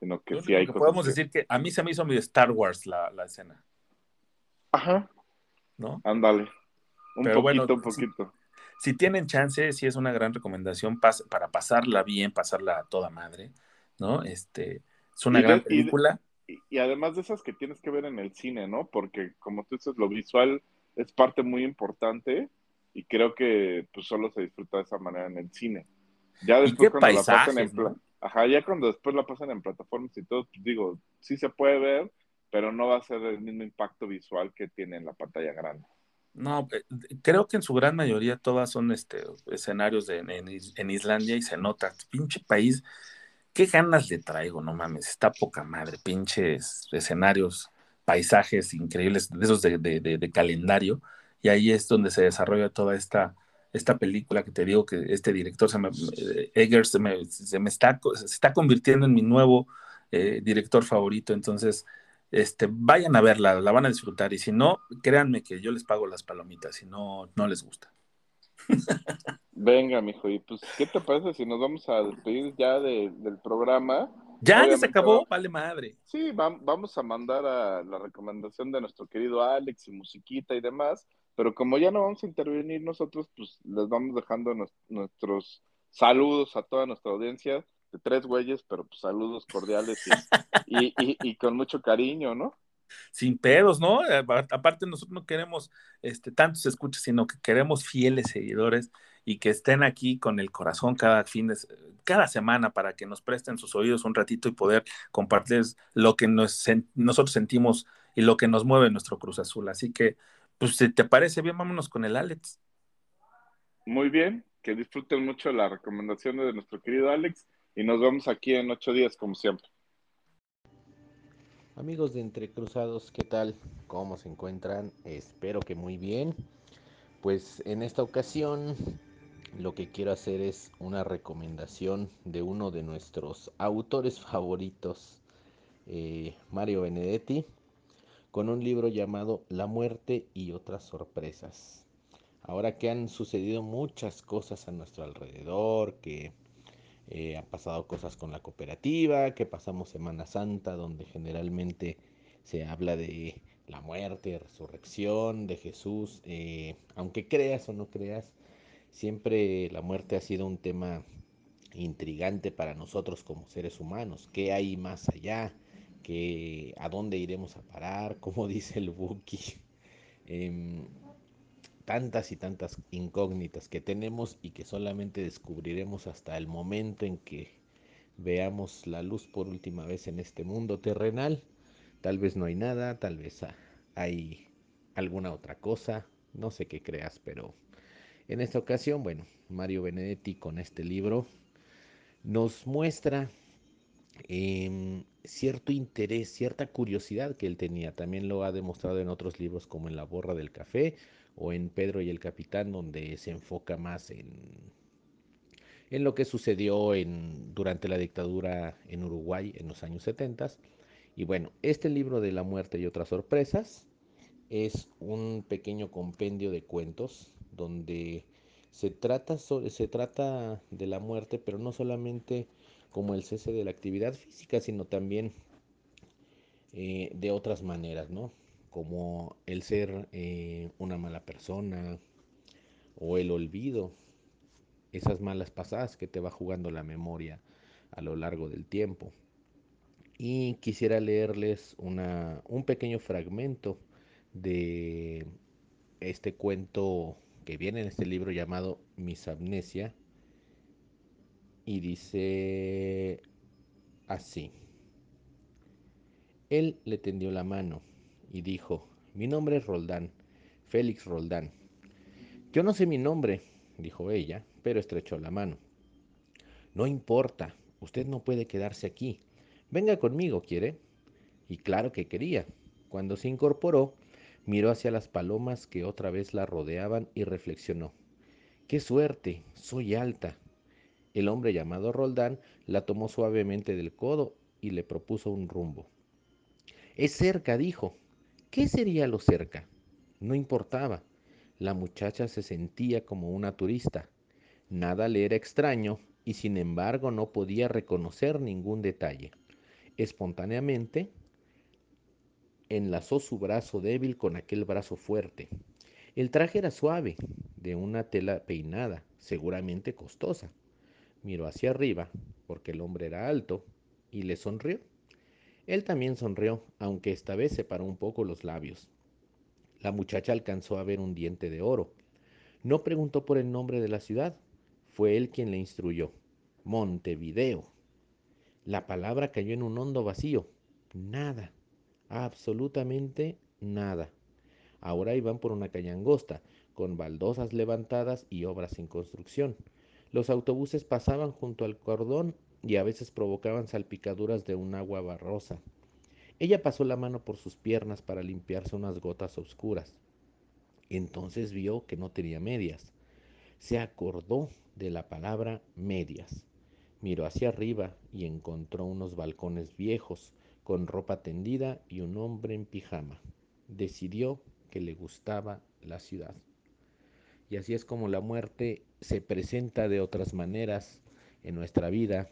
Sino que Lo sí hay que cosas podemos que- decir que a mí se me hizo medio Star Wars la, la escena, Ajá, ¿no? ándale. Un Pero poquito, bueno, un poquito. Si tienen chance, sí es una gran recomendación pas- para pasarla bien, pasarla a toda madre, ¿no? Este, es una gran de- película. Y, y además de esas que tienes que ver en el cine, ¿no? Porque como tú dices, lo visual es parte muy importante y creo que pues solo se disfruta de esa manera en el cine. Ya después cuando la pasan en ¿no? Ajá, ya cuando después la pasan en plataformas y todo, pues digo, sí se puede ver, pero no va a ser el mismo impacto visual que tiene en la pantalla grande. No, eh, creo que en su gran mayoría todas son este, escenarios de, en, en Islandia y se nota, pinche país, qué ganas le traigo, no mames, está poca madre, pinches escenarios, paisajes increíbles, de esos de, de- de- de calendario, y ahí es donde se desarrolla toda esta, esta película que te digo que este director, se me, eh, Eggers, se me, se me está, se está convirtiendo en mi nuevo eh, director favorito, entonces este, vayan a verla, la van a disfrutar. Y si no, créanme que yo les pago las palomitas, si no, no les gusta. *laughs* Venga, mijo, y pues, ¿qué te parece si nos vamos a despedir ya de- del programa? Ya, ya se Obviamente acabó, va- vale madre. Sí, vam- vamos a mandar a la recomendación de nuestro querido Alex y musiquita y demás, pero como ya no vamos a intervenir nosotros, pues les vamos dejando nues- nuestros saludos a toda nuestra audiencia de tres güeyes, pero pues saludos cordiales y, *laughs* y, y- y con mucho cariño, ¿no? Sin pedos, ¿no? Aparte, nosotros no queremos este, tantos escuchas, sino que queremos fieles seguidores y que estén aquí con el corazón cada fin de, cada semana para que nos presten sus oídos un ratito y poder compartirles lo que nos, nosotros sentimos y lo que nos mueve nuestro Cruz Azul. Así que, pues, si te parece bien, vámonos con el Alex. Muy bien, que disfruten mucho la recomendación de nuestro querido Alex y nos vemos aquí en ocho días, como siempre. Amigos de Entre Cruzados, ¿qué tal? ¿Cómo se encuentran? Espero que muy bien. Pues en esta ocasión lo que quiero hacer es una recomendación de uno de nuestros autores favoritos, eh, Mario Benedetti, con un libro llamado La muerte y otras sorpresas. Ahora que han sucedido muchas cosas a nuestro alrededor, que eh, han pasado cosas con la cooperativa, que pasamos Semana Santa, donde generalmente se habla de la muerte, resurrección de Jesús. eh, aunque creas o no creas, siempre la muerte ha sido un tema intrigante para nosotros como seres humanos. ¿Qué hay más allá? ¿Qué, ¿A dónde iremos a parar? Como *laughs* dice el Buki. Em, tantas y tantas incógnitas que tenemos y que solamente descubriremos hasta el momento en que veamos la luz por última vez en este mundo terrenal. Tal vez no hay nada, tal vez ha- hay alguna otra cosa, no sé qué creas, pero en esta ocasión, bueno, Mario Benedetti con este libro nos muestra em, cierto interés, cierta curiosidad que él tenía. También lo ha demostrado en otros libros como en La Borra del Café o en Pedro y el Capitán, donde se enfoca más en, lo que sucedió durante la dictadura en Uruguay en los años 70. Y bueno, este libro de la muerte y otras sorpresas es un pequeño compendio de cuentos donde se trata, se trata de la muerte, pero no solamente como el cese de la actividad física, sino también eh, de otras maneras, ¿no? Como el ser eh, una mala persona o el olvido, esas malas pasadas que te va jugando la memoria a lo largo del tiempo. Y quisiera leerles una, un pequeño fragmento de este cuento que viene en este libro llamado Mis Amnesia. Y dice así. Él le tendió la mano y dijo, mi nombre es Roldán, Félix Roldán. Yo no sé mi nombre, dijo ella, pero estrechó la mano. No importa, usted no puede quedarse aquí. Venga conmigo, ¿quiere? Y claro que quería. Cuando se incorporó, miró hacia las palomas que otra vez la rodeaban y reflexionó. ¡Qué suerte! Soy alta. El hombre llamado Roldán la tomó suavemente del codo y le propuso un rumbo. Es cerca, dijo. ¿Qué sería lo cerca? No importaba. La muchacha se sentía como una turista. Nada le era extraño y sin embargo no podía reconocer ningún detalle. Espontáneamente enlazó su brazo débil con aquel brazo fuerte. El traje era suave, de una tela peinada, seguramente costosa. Miró hacia arriba, porque el hombre era alto, y le sonrió. Él también sonrió, aunque esta vez separó un poco los labios. La muchacha alcanzó a ver un diente de oro. No preguntó por el nombre de la ciudad. Fue él quien le instruyó. Montevideo. La palabra cayó en un hondo vacío. Nada. Absolutamente nada. Ahora iban por una calle angosta, con baldosas levantadas y obras en construcción. Los autobuses pasaban junto al cordón y a veces provocaban salpicaduras de un agua barrosa. Ella pasó la mano por sus piernas para limpiarse unas gotas oscuras. Entonces vio que no tenía medias. Se acordó de la palabra medias. Miró hacia arriba y encontró unos balcones viejos, con ropa tendida y un hombre en pijama. Decidió que le gustaba la ciudad. Y así es como la muerte se presenta de otras maneras en nuestra vida,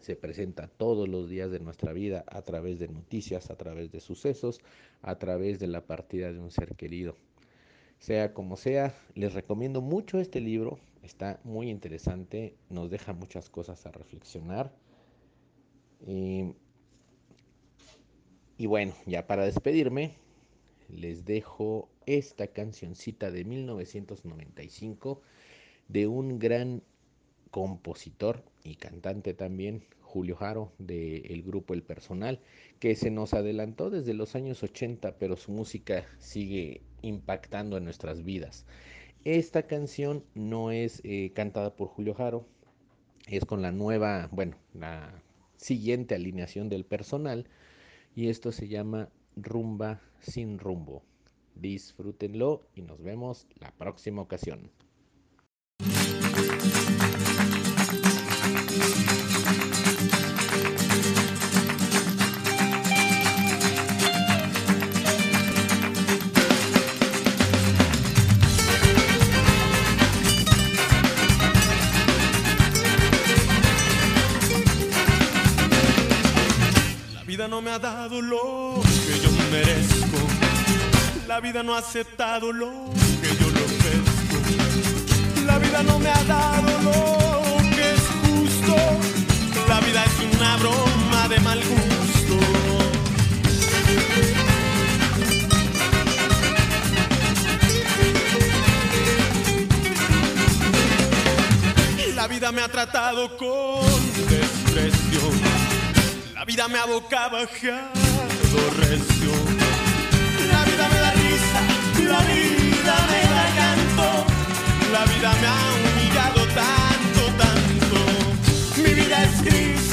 se presenta todos los días de nuestra vida a través de noticias, a través de sucesos, a través de la partida de un ser querido. Sea como sea, les recomiendo mucho este libro, está muy interesante, nos deja muchas cosas a reflexionar. Y, y bueno, ya para despedirme, les dejo esta cancioncita de 1995 de un gran compositor y cantante también, Julio Jaro, del grupo El Personal, que se nos adelantó desde los años 80, pero su música sigue impactando en nuestras vidas. Esta canción no es eh, cantada por Julio Jaro, es con la nueva, bueno, la siguiente alineación del personal, y esto se llama Rumba sin rumbo. Disfrútenlo y nos vemos la próxima ocasión. No me ha dado lo que yo merezco. La vida no ha aceptado lo que yo le ofrezco. La vida no me ha dado lo que es justo. La vida es una broma de mal gusto. La vida me ha tratado con desprecio. La vida me ha bajado recio. La vida me da risa, la vida me da llanto. La vida me ha humillado tanto, tanto. Mi vida es gris,